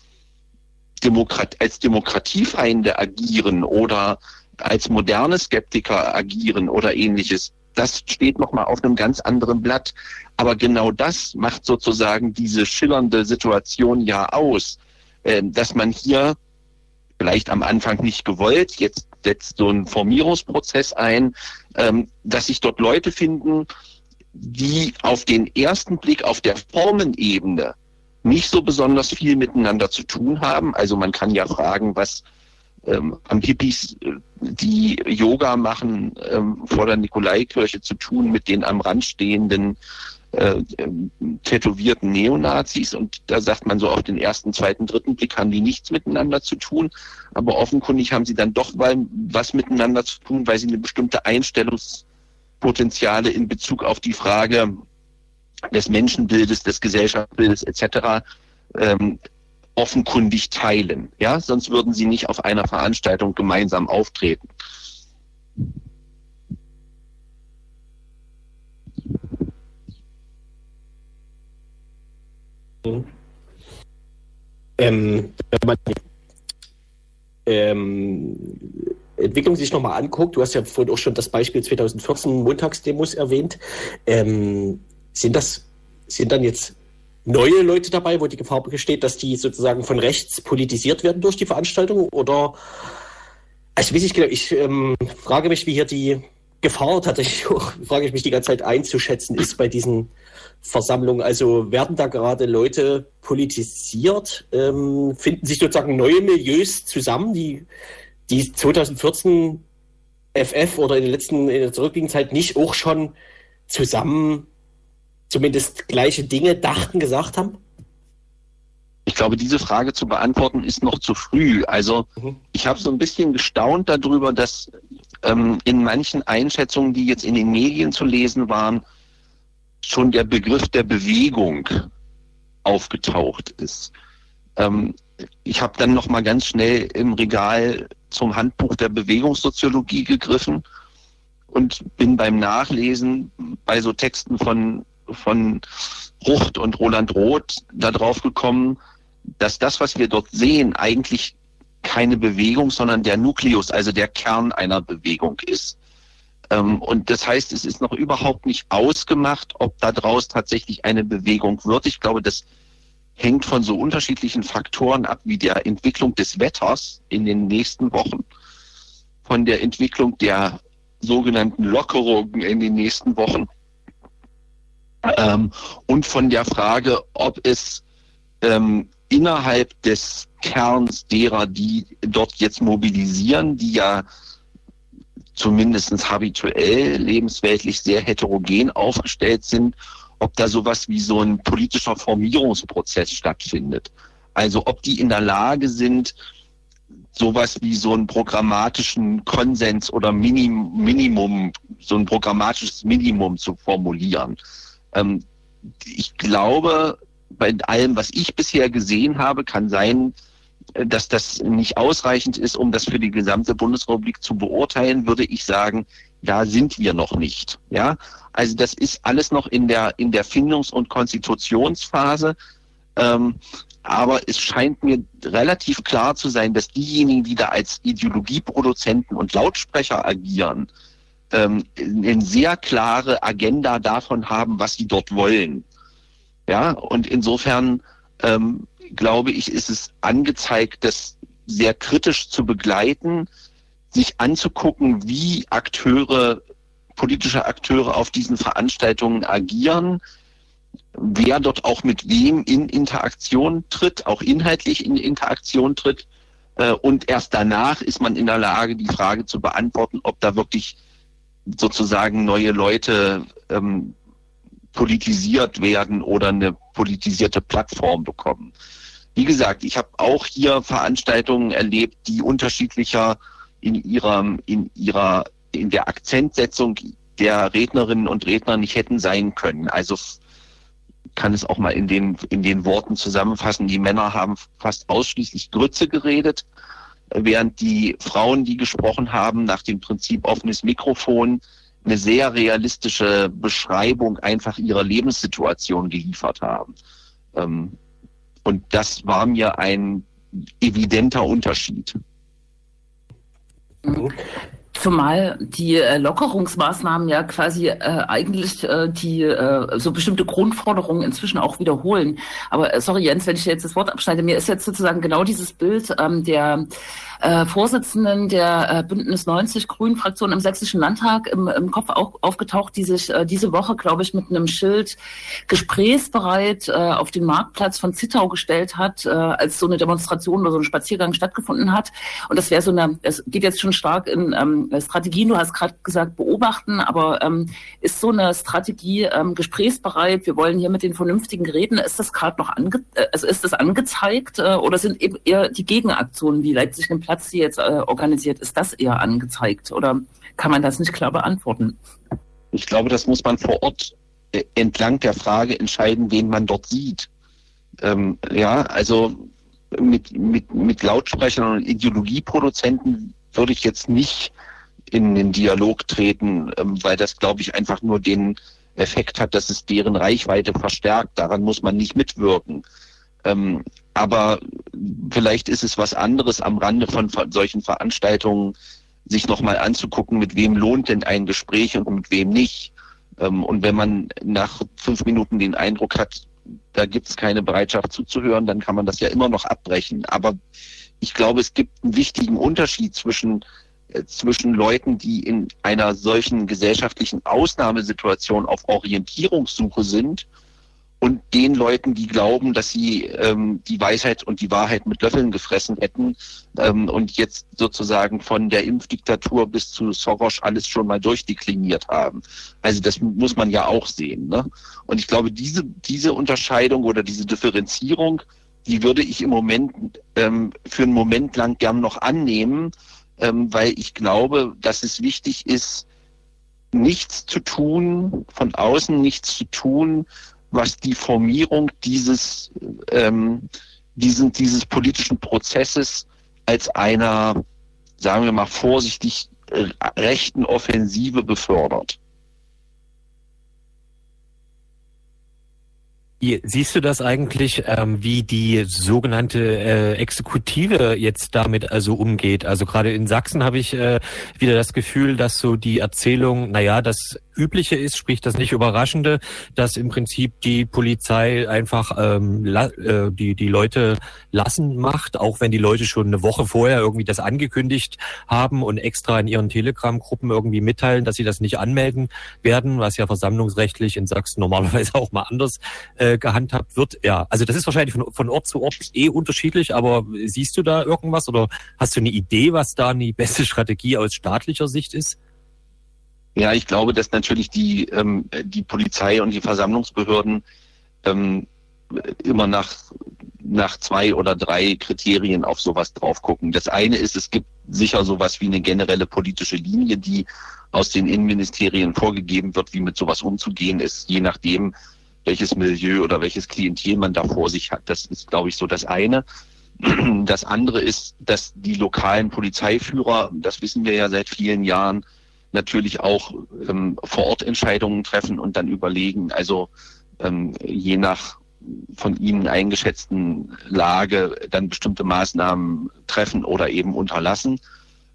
Demokrat als Demokratiefeinde agieren oder als moderne Skeptiker agieren oder ähnliches, das steht nochmal auf einem ganz anderen Blatt. Aber genau das macht sozusagen diese schillernde Situation ja aus, äh, dass man hier vielleicht am Anfang nicht gewollt, jetzt setzt so ein Formierungsprozess ein, ähm, dass sich dort Leute finden, die auf den ersten Blick auf der Formenebene nicht so besonders viel miteinander zu tun haben. Also man kann ja fragen, was ähm, am Hippies, äh, die Yoga machen, ähm, vor der Nikolaikirche zu tun mit den am Rand stehenden äh, ähm, tätowierten Neonazis und da sagt man so auf den ersten, zweiten, dritten Blick haben die nichts miteinander zu tun, aber offenkundig haben sie dann doch mal was miteinander zu tun, weil sie eine bestimmte Einstellungspotenziale in Bezug auf die Frage des Menschenbildes, des Gesellschaftsbildes etc. Ähm, offenkundig teilen. Ja, sonst würden sie nicht auf einer Veranstaltung gemeinsam auftreten. Ähm, wenn man ähm, Entwicklung sich nochmal anguckt, du hast ja vorhin auch schon das Beispiel 2014 Montagsdemos erwähnt, ähm, sind das, sind dann jetzt neue Leute dabei, wo die Gefahr besteht, dass die sozusagen von rechts politisiert werden durch die Veranstaltung? Oder, also weiß ich genau, ich ähm, frage mich, wie hier die Gefahr tatsächlich auch, frage ich mich die ganze Zeit einzuschätzen ist bei diesen Versammlungen. Also werden da gerade Leute politisiert? Ähm, finden sich sozusagen neue Milieus zusammen, die, die 2014 FF oder in der letzten, in der zurückliegenden Zeit nicht auch schon zusammen zumindest gleiche Dinge dachten, gesagt haben? Ich glaube, diese Frage zu beantworten ist noch zu früh. Also mhm. ich habe so ein bisschen gestaunt darüber, dass ähm, in manchen Einschätzungen, die jetzt in den Medien zu lesen waren, schon der Begriff der Bewegung aufgetaucht ist. Ähm, ich habe dann noch mal ganz schnell im Regal zum Handbuch der Bewegungssoziologie gegriffen und bin beim Nachlesen bei so Texten von von Rucht und Roland Roth darauf gekommen, dass das, was wir dort sehen, eigentlich keine Bewegung, sondern der Nukleus, also der Kern einer Bewegung ist. Ähm, und das heißt, es ist noch überhaupt nicht ausgemacht, ob daraus tatsächlich eine Bewegung wird. Ich glaube, das hängt von so unterschiedlichen Faktoren ab, wie der Entwicklung des Wetters in den nächsten Wochen, von der Entwicklung der sogenannten Lockerungen in den nächsten Wochen ähm, und von der Frage, ob es ähm, innerhalb des Kerns derer, die dort jetzt mobilisieren, die ja zumindest habituell lebensweltlich sehr heterogen aufgestellt sind, ob da sowas wie so ein politischer Formierungsprozess stattfindet. Also ob die in der Lage sind, sowas wie so einen programmatischen Konsens oder Minim Minimum, so ein programmatisches Minimum zu formulieren. Ähm, ich glaube, bei allem, was ich bisher gesehen habe, kann sein, äh, dass das nicht ausreichend ist, um das für die gesamte Bundesrepublik zu beurteilen, würde ich sagen, da sind wir noch nicht. Ja, also das ist alles noch in der in der Findungs- und Konstitutionsphase. Ähm, aber es scheint mir relativ klar zu sein, dass diejenigen, die da als Ideologieproduzenten und Lautsprecher agieren, ähm, eine sehr klare Agenda davon haben, was sie dort wollen. Ja, und insofern ähm, glaube ich, ist es angezeigt, das sehr kritisch zu begleiten, sich anzugucken, wie Akteure, politische Akteure auf diesen Veranstaltungen agieren, wer dort auch mit wem in Interaktion tritt, auch inhaltlich in Interaktion tritt. Äh, und erst danach ist man in der Lage, die Frage zu beantworten, ob da wirklich sozusagen neue Leute ähm, politisiert werden oder eine politisierte Plattform bekommen. Wie gesagt, ich habe auch hier Veranstaltungen erlebt, die unterschiedlicher in ihrer, in ihrer, in der Akzentsetzung der Rednerinnen und Redner nicht hätten sein können. Also kann es auch mal in den, in den Worten zusammenfassen. Die Männer haben fast ausschließlich Grütze geredet, während die Frauen, die gesprochen haben, nach dem Prinzip offenes Mikrofon, eine sehr realistische Beschreibung einfach ihrer Lebenssituation geliefert haben. Ähm, und das war mir ein evidenter Unterschied. Mhm. Zumal die äh, Lockerungsmaßnahmen ja quasi äh, eigentlich äh, die äh, so bestimmte Grundforderungen inzwischen auch wiederholen. Aber äh, sorry Jens, wenn ich jetzt das Wort abschneide, mir ist jetzt sozusagen genau dieses Bild ähm, der äh, Vorsitzenden der äh, Bündnis 90 Grünen Fraktion im Sächsischen Landtag im, im Kopf auch aufgetaucht, die sich äh, diese Woche, glaube ich, mit einem Schild gesprächsbereit äh, auf den Marktplatz von Zittau gestellt hat, äh, als so eine Demonstration oder so ein Spaziergang stattgefunden hat. Und das wäre so eine, es geht jetzt schon stark in ähm, Strategien, du hast gerade gesagt, beobachten, aber ähm, ist so eine Strategie ähm, gesprächsbereit, wir wollen hier mit den Vernünftigen reden, ist das gerade noch ange äh, also ist das angezeigt äh, oder sind eben eher die Gegenaktionen wie Leipzig nimmt Platz, die jetzt äh, organisiert, ist das eher angezeigt oder kann man das nicht klar beantworten? Ich glaube, das muss man vor Ort äh, entlang der Frage entscheiden, wen man dort sieht. Ähm, ja, also mit, mit, mit Lautsprechern und Ideologieproduzenten würde ich jetzt nicht in den Dialog treten, ähm, weil das, glaube ich, einfach nur den Effekt hat, dass es deren Reichweite verstärkt. Daran muss man nicht mitwirken. Ähm, aber vielleicht ist es was anderes am Rande von solchen Veranstaltungen, sich nochmal anzugucken, mit wem lohnt denn ein Gespräch und mit wem nicht. Ähm, und wenn man nach fünf Minuten den Eindruck hat, da gibt es keine Bereitschaft zuzuhören, dann kann man das ja immer noch abbrechen. Aber ich glaube, es gibt einen wichtigen Unterschied zwischen, äh, zwischen Leuten, die in einer solchen gesellschaftlichen Ausnahmesituation auf Orientierungssuche sind und den Leuten, die glauben, dass sie ähm, die Weisheit und die Wahrheit mit Löffeln gefressen hätten ähm, und jetzt sozusagen von der Impfdiktatur bis zu Soros alles schon mal durchdekliniert haben. Also das muss man ja auch sehen. Ne? Und ich glaube, diese, diese Unterscheidung oder diese Differenzierung, die würde ich im Moment ähm, für einen Moment lang gern noch annehmen, ähm, weil ich glaube, dass es wichtig ist, nichts zu tun, von außen nichts zu tun, was die Formierung dieses, ähm, diesen, dieses politischen Prozesses als einer, sagen wir mal vorsichtig, äh, rechten Offensive befördert. Siehst du das eigentlich, ähm, wie die sogenannte äh, Exekutive jetzt damit also umgeht? Also gerade in Sachsen habe ich äh, wieder das Gefühl, dass so die Erzählung, naja, das Übliche ist, sprich das nicht Überraschende, dass im Prinzip die Polizei einfach ähm, äh, die, die Leute lassen macht, auch wenn die Leute schon eine Woche vorher irgendwie das angekündigt haben und extra in ihren Telegram-Gruppen irgendwie mitteilen, dass sie das nicht anmelden werden, was ja versammlungsrechtlich in Sachsen normalerweise auch mal anders äh, gehandhabt wird. Ja, also das ist wahrscheinlich von, von Ort zu Ort eh unterschiedlich, aber siehst du da irgendwas oder hast du eine Idee, was da die beste Strategie aus staatlicher Sicht ist? Ja, ich glaube, dass natürlich die, ähm, die Polizei und die Versammlungsbehörden ähm, immer nach, nach zwei oder drei Kriterien auf sowas drauf gucken. Das eine ist, es gibt sicher sowas wie eine generelle politische Linie, die aus den Innenministerien vorgegeben wird, wie mit sowas umzugehen ist, je nachdem, welches Milieu oder welches Klientel man da vor sich hat. Das ist, glaube ich, so das eine. Das andere ist, dass die lokalen Polizeiführer, das wissen wir ja seit vielen Jahren, natürlich auch ähm, vor Ort Entscheidungen treffen und dann überlegen, also ähm, je nach von ihnen eingeschätzten Lage dann bestimmte Maßnahmen treffen oder eben unterlassen.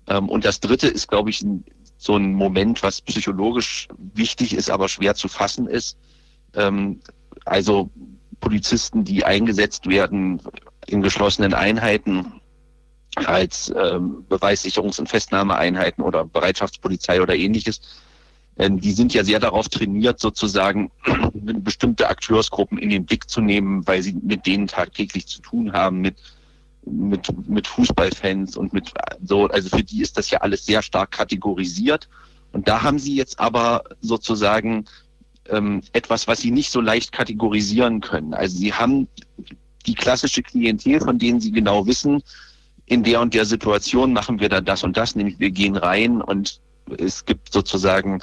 Ähm, und das Dritte ist, glaube ich, so ein Moment, was psychologisch wichtig ist, aber schwer zu fassen ist. Ähm, also Polizisten, die eingesetzt werden in geschlossenen Einheiten, als ähm, Beweissicherungs- und Festnahmeeinheiten oder Bereitschaftspolizei oder ähnliches, ähm, die sind ja sehr darauf trainiert, sozusagen bestimmte Akteursgruppen in den Blick zu nehmen, weil sie mit denen tagtäglich zu tun haben, mit mit, mit Fußballfans und mit so, also für die ist das ja alles sehr stark kategorisiert. Und da haben sie jetzt aber sozusagen ähm, etwas, was sie nicht so leicht kategorisieren können. Also sie haben die klassische Klientel, von denen sie genau wissen, in der und der Situation machen wir da das und das, nämlich wir gehen rein und es gibt sozusagen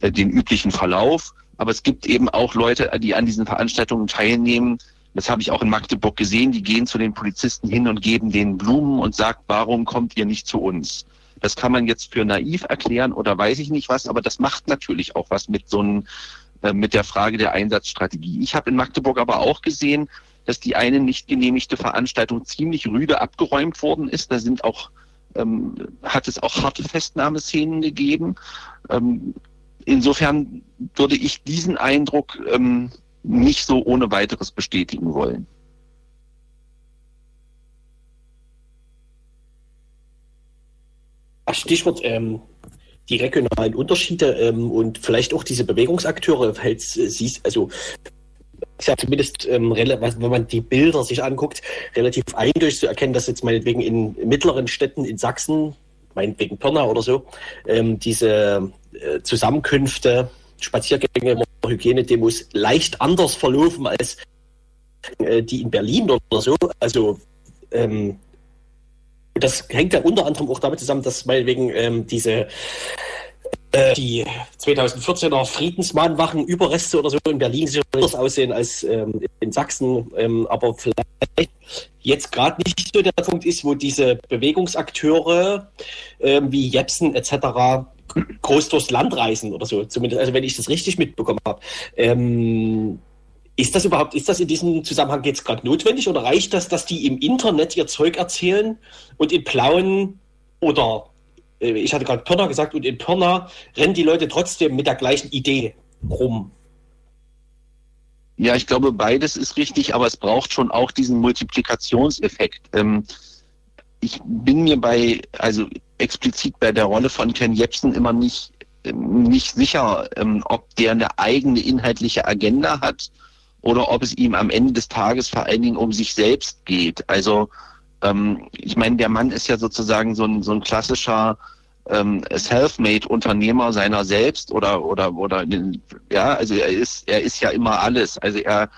äh, den üblichen Verlauf. Aber es gibt eben auch Leute, die an diesen Veranstaltungen teilnehmen. Das habe ich auch in Magdeburg gesehen. Die gehen zu den Polizisten hin und geben denen Blumen und sagt, warum kommt ihr nicht zu uns? Das kann man jetzt für naiv erklären oder weiß ich nicht was, aber das macht natürlich auch was mit so einem, äh, mit der Frage der Einsatzstrategie. Ich habe in Magdeburg aber auch gesehen, dass die eine nicht genehmigte Veranstaltung ziemlich rüde abgeräumt worden ist. Da sind auch, ähm, hat es auch harte Festnahmeszenen gegeben. Ähm, insofern würde ich diesen Eindruck ähm, nicht so ohne weiteres bestätigen wollen. Stichwort ähm, die regionalen Unterschiede ähm, und vielleicht auch diese Bewegungsakteure, halt, siehst, also ist ja zumindest, ähm, wenn man die Bilder sich anguckt, relativ eindeutig zu erkennen, dass jetzt meinetwegen in mittleren Städten in Sachsen, meinetwegen Pirna oder so, ähm, diese äh, Zusammenkünfte, Spaziergänge, Hygienedemos leicht anders verlaufen als äh, die in Berlin oder so. Also ähm, das hängt ja unter anderem auch damit zusammen, dass meinetwegen ähm, diese äh, die 2014er Friedensmahnwachen Überreste oder so in Berlin so anders aussehen als ähm, in Sachsen, ähm, aber vielleicht jetzt gerade nicht so der Punkt ist, wo diese Bewegungsakteure ähm, wie Jepsen etc. groß durchs Land reisen oder so, zumindest, also wenn ich das richtig mitbekommen habe. Ähm, ist das überhaupt, ist das in diesem Zusammenhang jetzt gerade notwendig oder reicht das, dass die im Internet ihr Zeug erzählen und in Plauen oder äh, ich hatte gerade Pirna gesagt, und in Pirna rennen die Leute trotzdem mit der gleichen Idee rum. Ja, ich glaube, beides ist richtig, aber es braucht schon auch diesen Multiplikationseffekt. Ähm, ich bin mir bei, also explizit bei der Rolle von Ken Jebsen immer nicht, ähm, nicht sicher, ähm, ob der eine eigene inhaltliche Agenda hat oder ob es ihm am Ende des Tages vor allen Dingen um sich selbst geht. Also ähm, ich meine, der Mann ist ja sozusagen so ein, so ein klassischer ähm, Selfmade-Unternehmer seiner selbst oder oder oder ja, also er ist er ist ja immer alles. Also er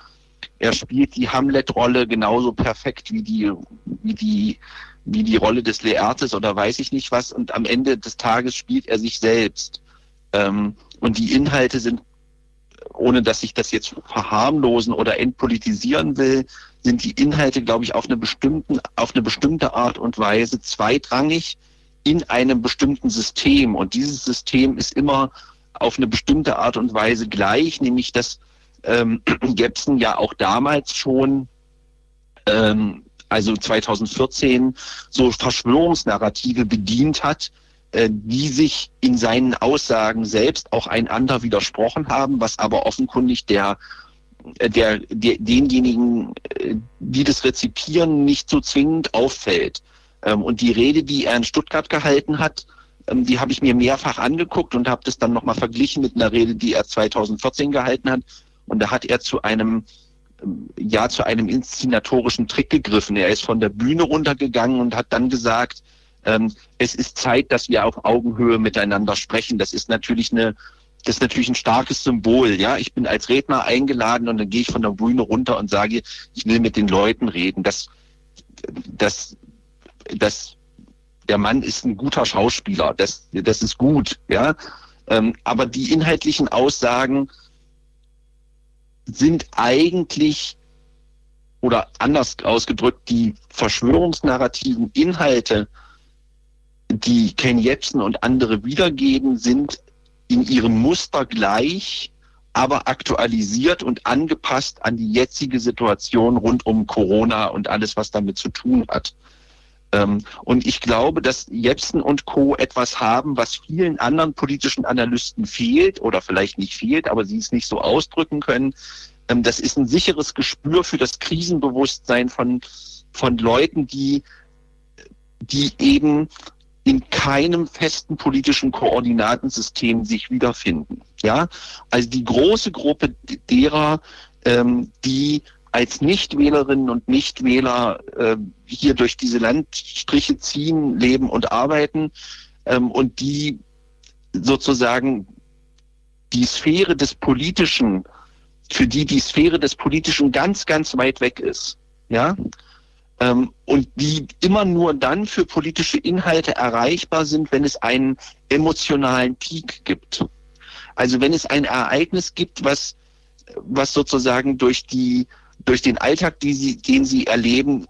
er spielt die Hamlet-Rolle genauso perfekt wie die wie die wie die Rolle des Leertes oder weiß ich nicht was. Und am Ende des Tages spielt er sich selbst. Ähm, und die Inhalte sind, ohne dass ich das jetzt verharmlosen oder entpolitisieren will, sind die Inhalte, glaube ich, auf eine, bestimmten, auf eine bestimmte Art und Weise zweitrangig in einem bestimmten System. Und dieses System ist immer auf eine bestimmte Art und Weise gleich, nämlich dass ähm, Jepsen ja auch damals schon, ähm, also 2014, so Verschwörungsnarrative bedient hat, die sich in seinen Aussagen selbst auch einander widersprochen haben, was aber offenkundig der äh, der, der denjenigen, äh, die das rezipieren, nicht so zwingend auffällt. Ähm, und die Rede, die er in Stuttgart gehalten hat, ähm, die habe ich mir mehrfach angeguckt und habe das dann nochmal verglichen mit einer Rede, die er 2014 gehalten hat. Und da hat er zu einem ähm, ja zu einem inszenatorischen Trick gegriffen. Er ist von der Bühne runtergegangen und hat dann gesagt, ähm, es ist Zeit, dass wir auf Augenhöhe miteinander sprechen. Das ist natürlich eine das ist natürlich ein starkes Symbol. Ja, ich bin als Redner eingeladen und dann gehe ich von der Bühne runter und sage, ich will mit den Leuten reden. Das, das, das, der Mann ist ein guter Schauspieler. Das, das ist gut. Ja, ähm, aber die inhaltlichen Aussagen sind eigentlich oder anders ausgedrückt die Verschwörungsnarrativen Inhalte, die Ken Jebsen und andere wiedergeben, sind in ihrem Muster gleich, aber aktualisiert und angepasst an die jetzige Situation rund um Corona und alles, was damit zu tun hat. Ähm, und ich glaube, dass Jepsen und Co. etwas haben, was vielen anderen politischen Analysten fehlt oder vielleicht nicht fehlt, aber sie es nicht so ausdrücken können. Ähm, das ist ein sicheres Gespür für das Krisenbewusstsein von, von Leuten, die, die eben in keinem festen politischen Koordinatensystem sich wiederfinden. Ja, also die große Gruppe derer, ähm, die als Nichtwählerinnen und Nichtwähler äh, hier durch diese Landstriche ziehen, leben und arbeiten ähm, und die sozusagen die Sphäre des Politischen, für die die Sphäre des Politischen ganz, ganz weit weg ist. Ja, und die immer nur dann für politische Inhalte erreichbar sind, wenn es einen emotionalen Peak gibt. Also wenn es ein Ereignis gibt, was, was sozusagen durch die durch den Alltag, sie, den sie erleben,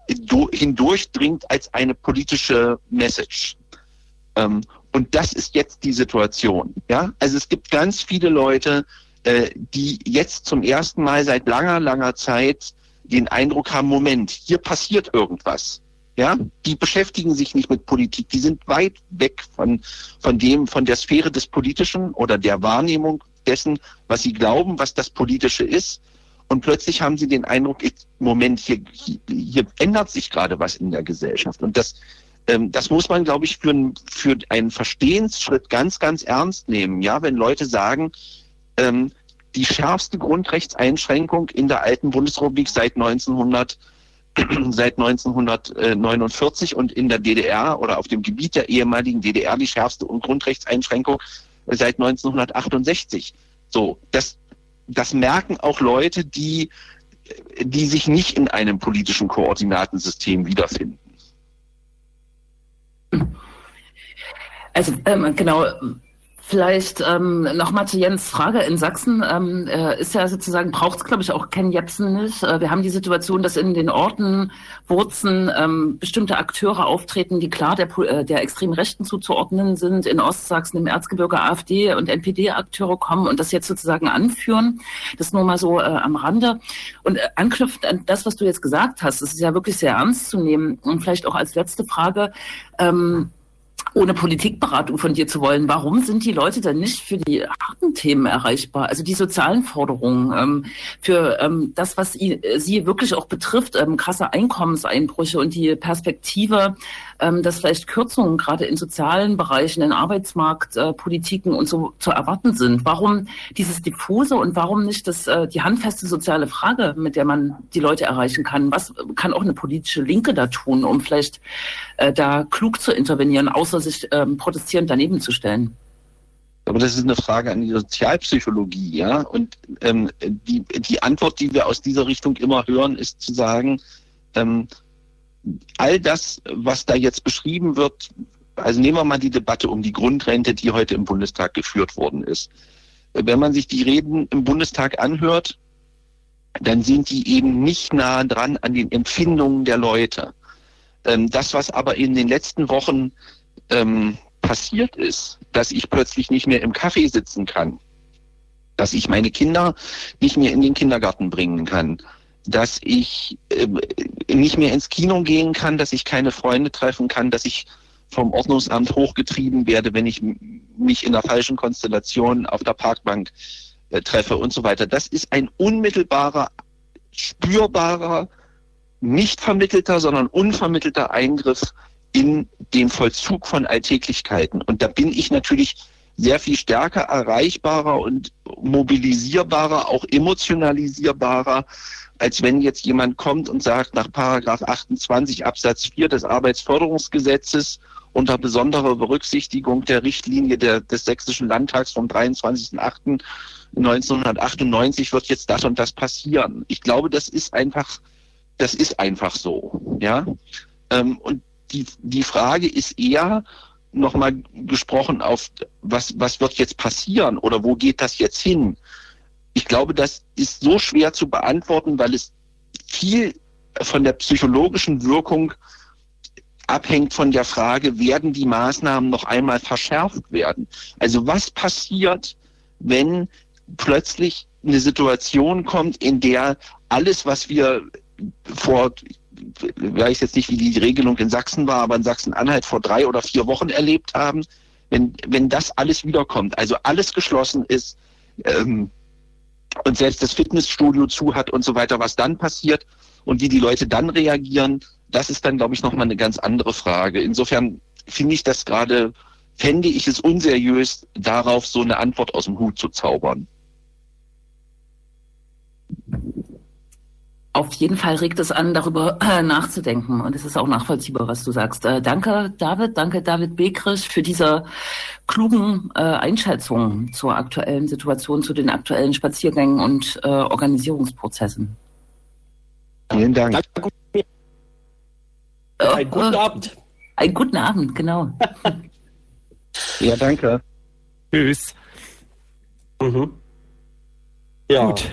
hindurchdringt als eine politische Message. Ähm, und das ist jetzt die Situation. Ja, also es gibt ganz viele Leute, äh, die jetzt zum ersten Mal seit langer, langer Zeit den Eindruck haben, Moment, hier passiert irgendwas. Ja, die beschäftigen sich nicht mit Politik, die sind weit weg von, von dem, von der Sphäre des Politischen oder der Wahrnehmung dessen, was sie glauben, was das Politische ist. Und plötzlich haben sie den Eindruck, Moment, hier, hier ändert sich gerade was in der Gesellschaft. Und das, ähm, das muss man, glaube ich, für, für einen Verstehensschritt ganz, ganz ernst nehmen. Ja, wenn Leute sagen, ähm, die schärfste Grundrechtseinschränkung in der alten Bundesrepublik seit 1900 seit 1949 und in der DDR oder auf dem Gebiet der ehemaligen DDR die schärfste Grundrechtseinschränkung seit 1968. So, das, das merken auch Leute, die, die sich nicht in einem politischen Koordinatensystem wiederfinden. Also ähm, genau, Vielleicht ähm, nochmal zu Jens Frage. In Sachsen ähm, äh, ist ja sozusagen, braucht es, glaube ich, auch Ken Jebsen nicht. Äh, wir haben die Situation, dass in den Orten, Wurzen ähm, bestimmte Akteure auftreten, die klar der, äh, der extremen Rechten zuzuordnen sind. In Ostsachsen, im Erzgebirge AfD und NPD-Akteure kommen und das jetzt sozusagen anführen. Das nur mal so äh, am Rande. Und äh, anknüpfend an das, was du jetzt gesagt hast, das ist ja wirklich sehr ernst zu nehmen. Und vielleicht auch als letzte Frage, ähm, ohne Politikberatung von dir zu wollen, warum sind die Leute dann nicht für die harten Themen erreichbar? Also die sozialen Forderungen, ähm, für ähm, das, was sie wirklich auch betrifft, ähm, krasse Einkommenseinbrüche und die Perspektive, ähm, dass vielleicht Kürzungen gerade in sozialen Bereichen, in Arbeitsmarktpolitiken äh, und so zu erwarten sind. Warum dieses diffuse und warum nicht das, äh, die handfeste soziale Frage, mit der man die Leute erreichen kann? Was kann auch eine politische Linke da tun, um vielleicht äh, da klug zu intervenieren, außer sich ähm, protestierend daneben zu stellen? Aber das ist eine Frage an die Sozialpsychologie, ja. Und ähm, die, die Antwort, die wir aus dieser Richtung immer hören, ist zu sagen, ähm, all das, was da jetzt beschrieben wird, also nehmen wir mal die Debatte um die Grundrente, die heute im Bundestag geführt worden ist. Wenn man sich die Reden im Bundestag anhört, dann sind die eben nicht nah dran an den Empfindungen der Leute. Ähm, das, was aber in den letzten Wochen ähm, passiert ist, dass ich plötzlich nicht mehr im Café sitzen kann, dass ich meine Kinder nicht mehr in den Kindergarten bringen kann, dass ich äh, nicht mehr ins Kino gehen kann, dass ich keine Freunde treffen kann, dass ich vom Ordnungsamt hochgetrieben werde, wenn ich mich in der falschen Konstellation auf der Parkbank äh, treffe und so weiter. Das ist ein unmittelbarer, spürbarer, nicht vermittelter, sondern unvermittelter Eingriff in den Vollzug von Alltäglichkeiten. Und da bin ich natürlich sehr viel stärker erreichbarer und mobilisierbarer, auch emotionalisierbarer, als wenn jetzt jemand kommt und sagt, nach Paragraph 28 Absatz 4 des Arbeitsförderungsgesetzes unter besonderer Berücksichtigung der Richtlinie der, des Sächsischen Landtags vom 23.08.1998 wird jetzt das und das passieren. Ich glaube, das ist einfach, das ist einfach so, ja. Ähm, und die, die Frage ist eher, nochmal gesprochen auf, was, was wird jetzt passieren oder wo geht das jetzt hin? Ich glaube, das ist so schwer zu beantworten, weil es viel von der psychologischen Wirkung abhängt von der Frage, werden die Maßnahmen noch einmal verschärft werden? Also was passiert, wenn plötzlich eine Situation kommt, in der alles, was wir vor weiß jetzt nicht, wie die Regelung in Sachsen war, aber in Sachsen-Anhalt vor drei oder vier Wochen erlebt haben, wenn, wenn das alles wiederkommt, also alles geschlossen ist ähm, und selbst das Fitnessstudio zu hat und so weiter, was dann passiert und wie die Leute dann reagieren, das ist dann, glaube ich, nochmal eine ganz andere Frage. Insofern finde ich das gerade, fände ich es unseriös, darauf so eine Antwort aus dem Hut zu zaubern. Auf jeden Fall regt es an, darüber äh, nachzudenken. Und es ist auch nachvollziehbar, was du sagst. Äh, danke, David. Danke, David Bekrisch, für diese klugen äh, Einschätzungen zur aktuellen Situation, zu den aktuellen Spaziergängen und äh, Organisierungsprozessen. Vielen Dank. Danke. Einen guten Abend. Einen guten Abend, genau. ja, danke. Tschüss. Mhm. Ja. Gut.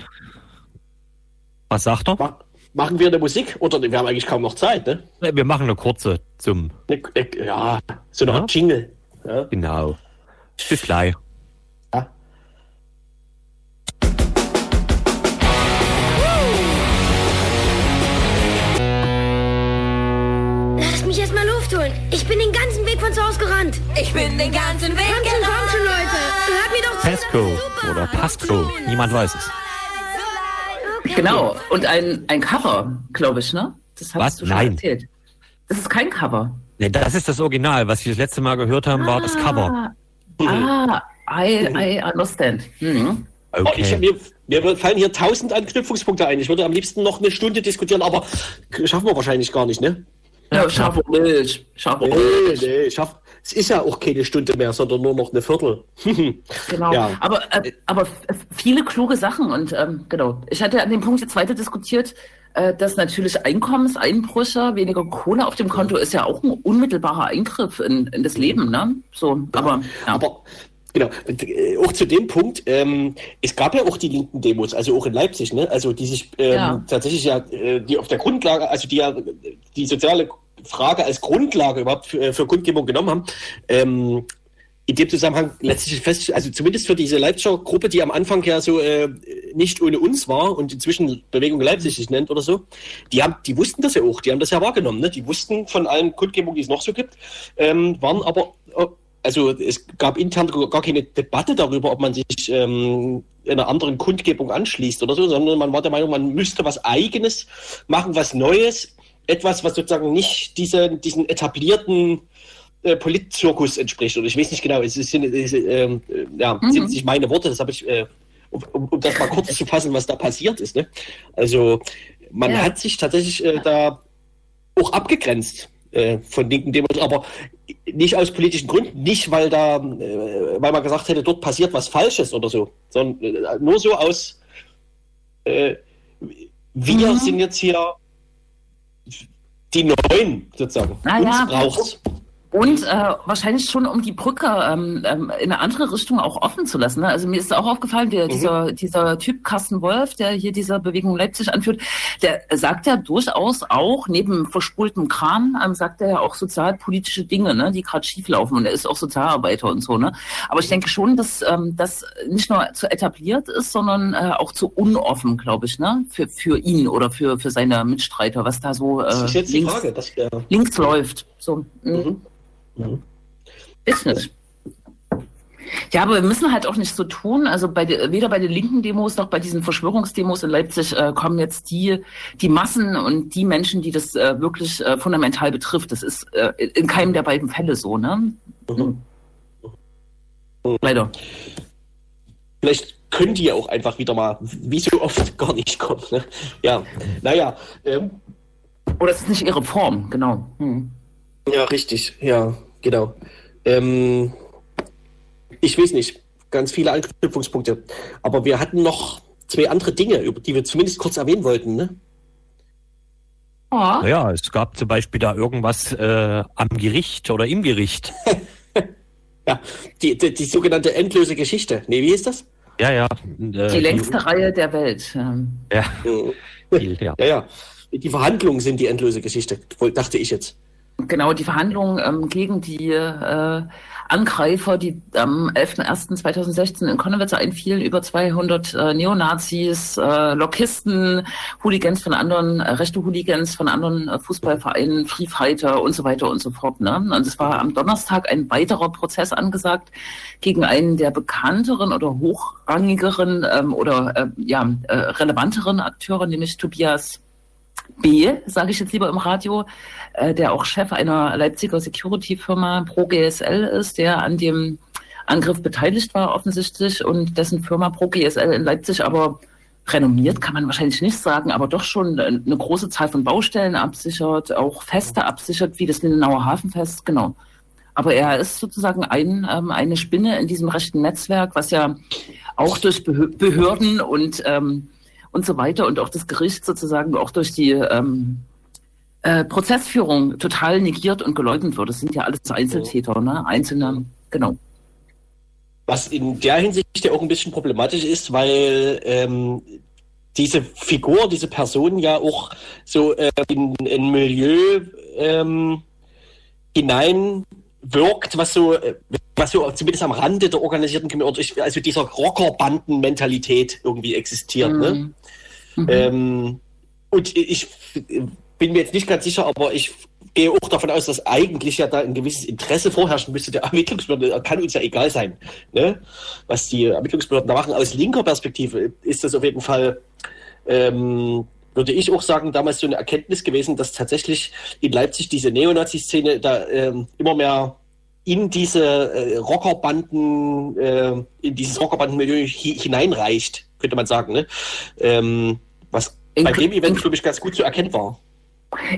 Was sagt er? Ma machen wir eine Musik? Oder wir haben eigentlich kaum noch Zeit, ne? Wir machen eine kurze zum. Ne, ne, ja, so eine Ja? Art Jingle. Ja. Genau. Bis gleich. Mich erst mal Luft holen. Ich bin den ganzen Weg von zu Hause gerannt. Ich bin den ganzen Weg Kommt schon, kommt schon, Leute. Hört mir doch zu. Pasco oder Pasco. Niemand weiß es. Okay. Genau. Und ein, ein Cover, glaube ich, ne? Das hast Was? du schon Nein. erzählt. Das ist kein Cover. Nee, das ist das Original. Was wir das letzte Mal gehört haben, war das Cover. Ah, I, I understand. Mhm. Oh, ich, Okay. mir, mir fallen hier tausend Anknüpfungspunkte ein. Ich würde am liebsten noch eine Stunde diskutieren, aber schaffen wir wahrscheinlich gar nicht, ne? Ja, scharfe Milch. Scharfe Nee, Milch. nee, schaff. Es ist ja auch keine Stunde mehr, sondern nur noch eine Viertel. Genau. Ja. Aber, äh, aber viele kluge Sachen und ähm, genau. Ich hatte an dem Punkt jetzt weiter diskutiert, äh, dass natürlich Einkommenseinbrüche, weniger Kohle auf dem Konto ist ja auch ein unmittelbarer Eingriff in, in das Leben, ne? So, aber ja. Aber genau, äh, auch zu dem Punkt, ähm, es gab ja auch die linken Demos, also auch in Leipzig, ne? Also die sich ähm, Ja. tatsächlich ja, äh, die auf der Grundlage, also die ja die soziale Frage als Grundlage überhaupt für, äh, für Kundgebung genommen haben. Ähm, in dem Zusammenhang letztlich fest, also zumindest für diese Leipziger Gruppe, die am Anfang ja so äh, nicht ohne uns war und inzwischen Bewegung Leipzig sich nennt oder so, die haben, die wussten das ja auch, die haben das ja wahrgenommen, ne? Die wussten von allen Kundgebungen, die es noch so gibt, ähm, waren aber, äh, also es gab intern gar keine Debatte darüber, ob man sich ähm, einer anderen Kundgebung anschließt oder so, sondern man war der Meinung, man müsste was Eigenes machen, was Neues, etwas, was sozusagen nicht diese, diesen etablierten äh, Politzirkus entspricht. Oder ich weiß nicht genau, es sind, es, ähm, äh, ja, Mhm. sind nicht meine Worte, das habe ich, äh, um, um, um das mal kurz zu fassen, was da passiert ist. Ne? Also man Ja. hat sich tatsächlich äh, da auch abgegrenzt äh, von linken Demos, aber nicht aus politischen Gründen, nicht weil da, äh, weil man gesagt hätte, dort passiert was Falsches oder so, sondern nur so aus, wir Mhm. sind jetzt hier die Neuen sozusagen. Na Uns ja. Und äh, wahrscheinlich schon, um die Brücke ähm, ähm, in eine andere Richtung auch offen zu lassen. Ne? Also mir ist auch aufgefallen, der, mhm. dieser, dieser Typ Carsten Wolf, der hier diese Bewegung Leipzig anführt, der sagt ja durchaus auch, neben verspultem Kram, ähm, sagt er ja auch sozialpolitische Dinge, ne, die gerade schieflaufen. Und er ist auch Sozialarbeiter und so. Ne? Aber ich denke schon, dass ähm, das nicht nur zu etabliert ist, sondern äh, auch zu unoffen, glaube ich, ne? für, für ihn oder für, für seine Mitstreiter, was da so äh, links, links läuft. So. Mhm. Mhm. Mhm. Ist nicht. Ja, aber wir müssen halt auch nicht so tun. Also bei de, weder bei den linken Demos noch bei diesen Verschwörungsdemos in Leipzig äh, kommen jetzt die, die Massen und die Menschen, die das äh, wirklich äh, fundamental betrifft. Das ist äh, in keinem der beiden Fälle so, ne? Mhm. Leider. Vielleicht können die ja auch einfach wieder mal, wie so oft, gar nicht kommen. Ne? Ja, naja. Ähm. Oder es ist nicht ihre Form, genau. Hm. Ja, richtig, ja, genau. Ähm, ich weiß nicht, ganz viele Anknüpfungspunkte. Aber wir hatten noch zwei andere Dinge, über die wir zumindest kurz erwähnen wollten, ne? Oh. Ja, es gab zum Beispiel da irgendwas äh, am Gericht oder im Gericht. ja, die, die, die, sogenannte endlose Geschichte. Nee, wie ist das? Ja, ja. Äh, die längste die, Reihe der Welt. Ja. ja. ja. ja, Die Verhandlungen sind die endlose Geschichte, dachte ich jetzt. Genau, die Verhandlungen ähm, gegen die äh, Angreifer, die am 11.01.2016 in Konnewitz einfielen, über 200 äh, Neonazis, äh, Lokisten, Hooligans von anderen, äh, rechte Hooligans von anderen äh, Fußballvereinen, Free Fighter und so weiter und so fort. Ne? Und es war am Donnerstag ein weiterer Prozess angesagt gegen einen der bekannteren oder hochrangigeren ähm, oder äh, ja, äh, relevanteren Akteure, nämlich Tobias B, sage ich jetzt lieber im Radio, äh, der auch Chef einer Leipziger Security-Firma ProGSL ist, der an dem Angriff beteiligt war offensichtlich und dessen Firma ProGSL in Leipzig aber renommiert kann man wahrscheinlich nicht sagen, aber doch schon eine große Zahl von Baustellen absichert, auch Feste absichert, wie das Lindenauer Hafenfest, genau. Aber er ist sozusagen ein, ähm, eine Spinne in diesem rechten Netzwerk, was ja auch durch Behörden und ähm, und so weiter und auch das Gericht sozusagen auch durch die ähm, äh, Prozessführung total negiert und geleugnet wird. Das sind ja alles Einzeltäter, ne? Einzelne, genau. Was in der Hinsicht ja auch ein bisschen problematisch ist, weil ähm, diese Figur, diese Person ja auch so äh, in ein Milieu ähm, hinein wirkt, was so, was so zumindest am Rande der organisierten Kriminalität, also dieser Rockerbanden-Mentalität irgendwie existiert. Ne? Mhm. Ne? Mhm. Ähm, und ich bin mir jetzt nicht ganz sicher, aber ich gehe auch davon aus, dass eigentlich ja da ein gewisses Interesse vorherrschen müsste der Ermittlungsbehörden. Kann uns ja egal sein, ne? was die Ermittlungsbehörden da machen. Aus linker Perspektive ist das auf jeden Fall ähm, würde ich auch sagen, damals so eine Erkenntnis gewesen, dass tatsächlich in Leipzig diese Neonazi-Szene da ähm, immer mehr in diese äh, Rockerbanden, äh, in dieses Rockerbandenmilieu hi hineinreicht, könnte man sagen. Ne? Ähm, was in bei dem Event, glaube ich, ganz gut zu erkennen war.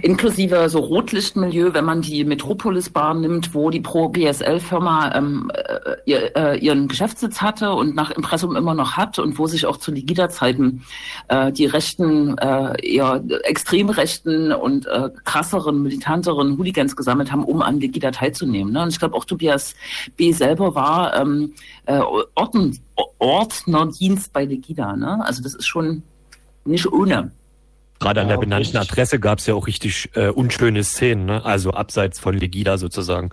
Inklusive so Rotlichtmilieu, wenn man die Metropolis-Bahn nimmt, wo die Pro-GSL-Firma ähm, äh, ihr, äh, ihren Geschäftssitz hatte und nach Impressum immer noch hat und wo sich auch zu Ligida-Zeiten äh, die rechten, äh, eher extrem rechten und äh, krasseren, militanteren Hooligans gesammelt haben, um an Ligida teilzunehmen. Ne? Und ich glaube auch Tobias B. selber war ähm, äh, Orten, Ordnerdienst bei Ligida. Ne? Also das ist schon nicht ohne. Gerade an der benannten Adresse gab es ja auch richtig äh, unschöne Szenen, ne? also abseits von Legida sozusagen.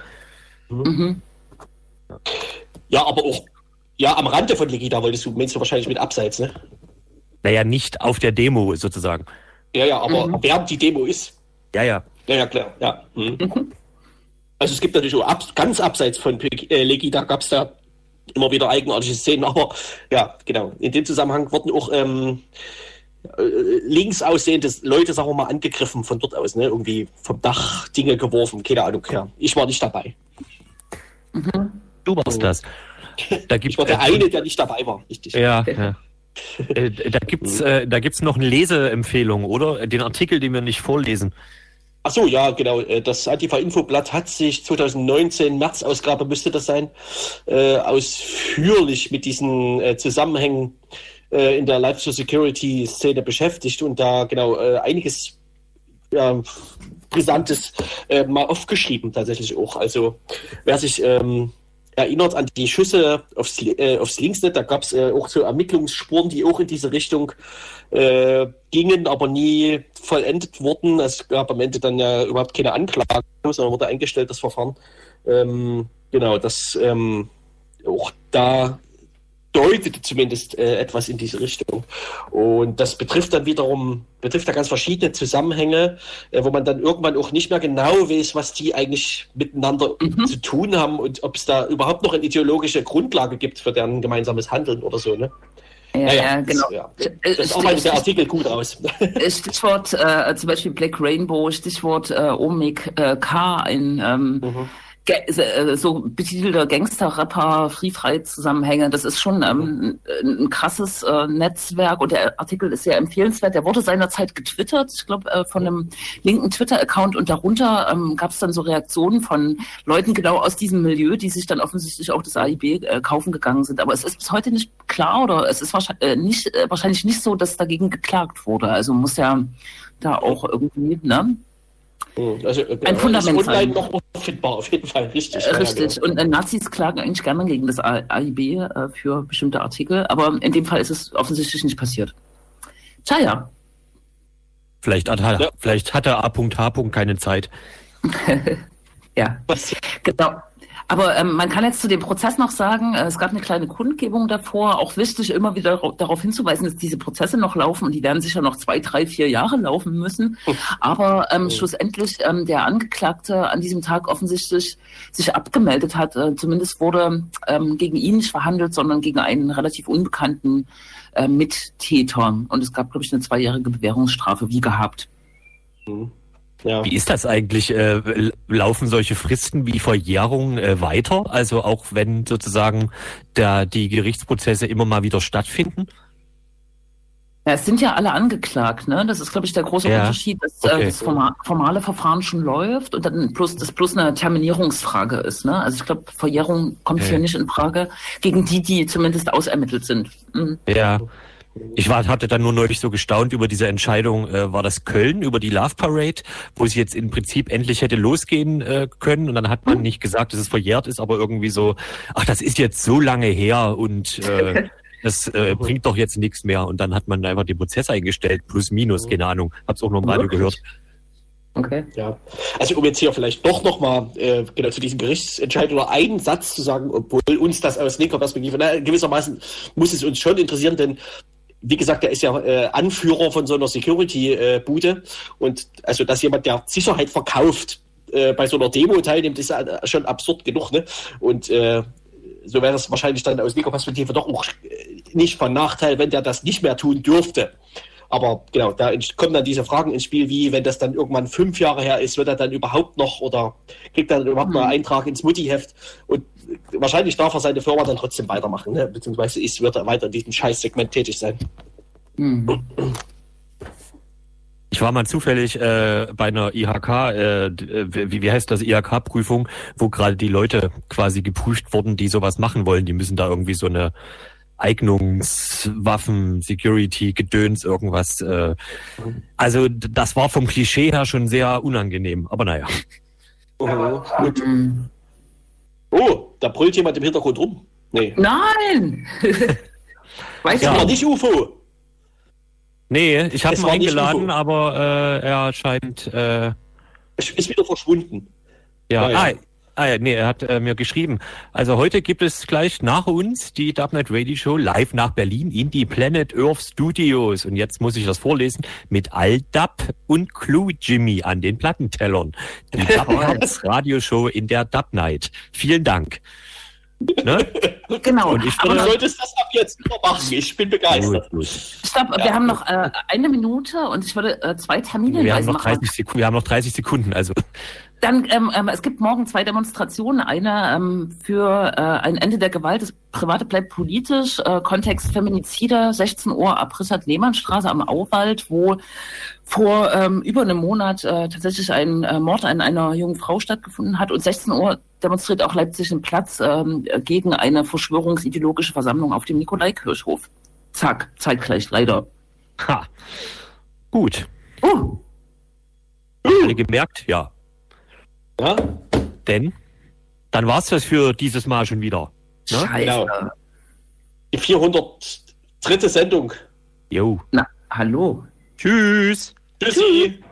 Mhm. Ja, aber auch ja, am Rande von Legida wolltest du, meinst du wahrscheinlich mit abseits, ne? Naja, nicht auf der Demo sozusagen. Ja, ja, aber mhm. während die Demo ist. Ja, ja. Ja, ja, klar, ja. Mhm. Also es gibt natürlich auch ab, ganz abseits von äh, Legida gab es da immer wieder eigenartige Szenen, aber ja, genau. In dem Zusammenhang wurden auch ähm, äh, links aussehende Leute, sagen wir mal, angegriffen von dort aus, ne? Irgendwie vom Dach Dinge geworfen, keine Ahnung. Ja. Ich war nicht dabei. Mhm. Du warst das. Da ich war der eine, der nicht dabei war. Richtig. Ja, ja. äh, da gibt's, äh, da gibt's noch eine Leseempfehlung, oder? Den Artikel, den wir nicht vorlesen. Ach so, ja, genau. Äh, das Antifa-Infoblatt hat sich 2019, März-Ausgabe müsste das sein, äh, ausführlich mit diesen äh, Zusammenhängen äh, in der Life Security Szene beschäftigt und da genau äh, einiges ja, Brisantes äh, mal aufgeschrieben, tatsächlich auch. Also, wer sich ähm, erinnert an die Schüsse aufs, äh, aufs Linksnet, da gab es äh, auch so Ermittlungsspuren, die auch in diese Richtung äh, gingen, aber nie vollendet wurden. Es gab am Ende dann ja überhaupt keine Anklage, sondern wurde eingestellt, das Verfahren. Ähm, genau, das ähm, auch da deutete zumindest äh, etwas in diese Richtung. Und das betrifft dann wiederum, betrifft da ganz verschiedene Zusammenhänge, äh, wo man dann irgendwann auch nicht mehr genau weiß, was die eigentlich miteinander Mhm. zu tun haben und ob es da überhaupt noch eine ideologische Grundlage gibt für deren gemeinsames Handeln oder so. Ne? Ja, Naja, ja, genau. Das, ja, Äh, das arbeitet der Artikel gut aus. Stichwort äh, zum Beispiel Black Rainbow, Stichwort äh, Omeg äh, K, ein ähm, Mhm. Äh, so betitelter Gangster-Rapper, Free-Frei-Zusammenhänge. Das ist schon ähm, ein, ein krasses äh, Netzwerk und der Artikel ist sehr empfehlenswert. Der wurde seinerzeit getwittert, ich glaube, äh, von einem linken Twitter-Account und darunter ähm, gab es dann so Reaktionen von Leuten genau aus diesem Milieu, die sich dann offensichtlich auch das AIB äh, kaufen gegangen sind. Aber es ist bis heute nicht klar oder es ist wahrscheinlich, äh, nicht, äh, wahrscheinlich nicht so, dass dagegen geklagt wurde. Also muss ja da auch irgendwie, ne? Mhm. Also, äh, Ein ist Fundament online sein. noch auffindbar, auf jeden Fall. Richtig. Äh, ja, Richtig. genau. Und äh, Nazis klagen eigentlich gerne gegen das AIB äh, für bestimmte Artikel, aber in dem Fall ist es offensichtlich nicht passiert. Tja, ja. Vielleicht hat, Ja. vielleicht hat der A.H. keine Zeit. Ja, Was- genau. Aber ähm, man kann jetzt zu dem Prozess noch sagen, äh, es gab eine kleine Kundgebung davor. Auch wichtig, immer wieder darauf- hinzuweisen, dass diese Prozesse noch laufen und die werden sicher noch zwei, drei, vier Jahre laufen müssen. Aber ähm, schlussendlich ähm, der Angeklagte an diesem Tag offensichtlich sich abgemeldet hat. Äh, zumindest wurde ähm, gegen ihn nicht verhandelt, sondern gegen einen relativ unbekannten äh, Mittäter. Und es gab, glaube ich, eine zweijährige Bewährungsstrafe, wie gehabt. Ja. Wie ist das eigentlich? Äh, laufen solche Fristen wie Verjährung äh, weiter? Also auch wenn sozusagen da die Gerichtsprozesse immer mal wieder stattfinden? Ja, es sind ja alle angeklagt, ne? Das ist, glaube ich, der große Ja, Unterschied, dass okay. äh, das forma formale Verfahren schon läuft und dann plus das plus eine Terminierungsfrage ist, ne? Also ich glaube, Verjährung kommt Okay. hier nicht in Frage gegen die, die zumindest ausermittelt sind. Mhm. Ja. Ich war, hatte dann nur neulich so gestaunt über diese Entscheidung, äh, war das Köln über die Love Parade, wo es jetzt im Prinzip endlich hätte losgehen äh, können und dann hat man nicht gesagt, dass es verjährt ist, aber irgendwie so, ach, das ist jetzt so lange her und äh, das äh, bringt doch jetzt nichts mehr und dann hat man einfach den Prozess eingestellt, plus minus, keine Ahnung, hab's auch noch Wirklich? gehört. Okay. Ja, also um jetzt hier vielleicht doch nochmal äh, genau zu diesem Gerichtsentscheid oder einen Satz zu sagen, obwohl uns das aus linker Perspektive, na, gewissermaßen muss es uns schon interessieren, denn wie gesagt, er ist ja äh, Anführer von so einer Security-Bude und also dass jemand, der Sicherheit verkauft, äh, bei so einer Demo teilnimmt, ist ja schon absurd genug, ne? Und äh, so wäre es wahrscheinlich dann aus linker Perspektive doch auch äh, nicht von Nachteil, wenn der das nicht mehr tun dürfte. Aber genau, da kommen dann diese Fragen ins Spiel, wie wenn das dann irgendwann fünf Jahre her ist, wird er dann überhaupt noch oder kriegt er dann überhaupt noch einen Eintrag ins Mutti-Heft und wahrscheinlich darf er seine Firma dann trotzdem weitermachen, ne? beziehungsweise ist, wird er weiter in diesem Scheißsegment tätig sein. Mhm. Ich war mal zufällig äh, bei einer IHK, äh, äh, wie, wie heißt das, IHK-Prüfung, wo gerade die Leute quasi geprüft wurden, die sowas machen wollen. Die müssen da irgendwie so eine Eignungswaffen, Security, Gedöns, irgendwas. Äh, also das war vom Klischee her schon sehr unangenehm, aber naja. Gut. Oh, da brüllt jemand im Hintergrund rum. Nee. Nein! weißt Ja. war nicht UFO. Nee, ich habe Es ihn eingeladen, aber äh, er scheint äh, ist wieder verschwunden. Ja, ja. Ah, ah, ja, nee, er hat äh, mir geschrieben. Also heute gibt es gleich nach uns die Dubnet Radio Show live nach Berlin in die Planet Earth Studios. Und jetzt muss ich das vorlesen mit Aldab und Clue Jimmy an den Plattentellern. Die Dubnets Radio Show in der Dub Night. Vielen Dank. Ne? Genau. Und ich Aber du solltest das ab jetzt machen. Ich bin begeistert. Gut, gut. stopp, wir haben noch äh, eine Minute und ich würde äh, zwei Termine Wir haben noch machen. 30 Sekunden, wir haben noch 30 Sekunden, also. Dann, ähm, ähm, es gibt morgen zwei Demonstrationen. Eine ähm, für äh, ein Ende der Gewalt. Das Private bleibt politisch. Äh, Kontext Feminizide, 16 Uhr ab Richard-Lehmann-Straße am Auwald, wo vor ähm, über einem Monat äh, tatsächlich ein äh, Mord an einer jungen Frau stattgefunden hat. Und 16 Uhr demonstriert auch Leipzig einen Platz ähm, gegen eine verschwörungsideologische Versammlung auf dem Nikolaikirchhof. Zack, zeitgleich leider. Ha. Gut. Oh, Alle gemerkt? Ja. Ja? Denn dann war's das für dieses Mal schon wieder. Ne? Scheiße. Genau. Die 403. Sendung. Jo. Na, hallo. Tschüss. Tschüssi.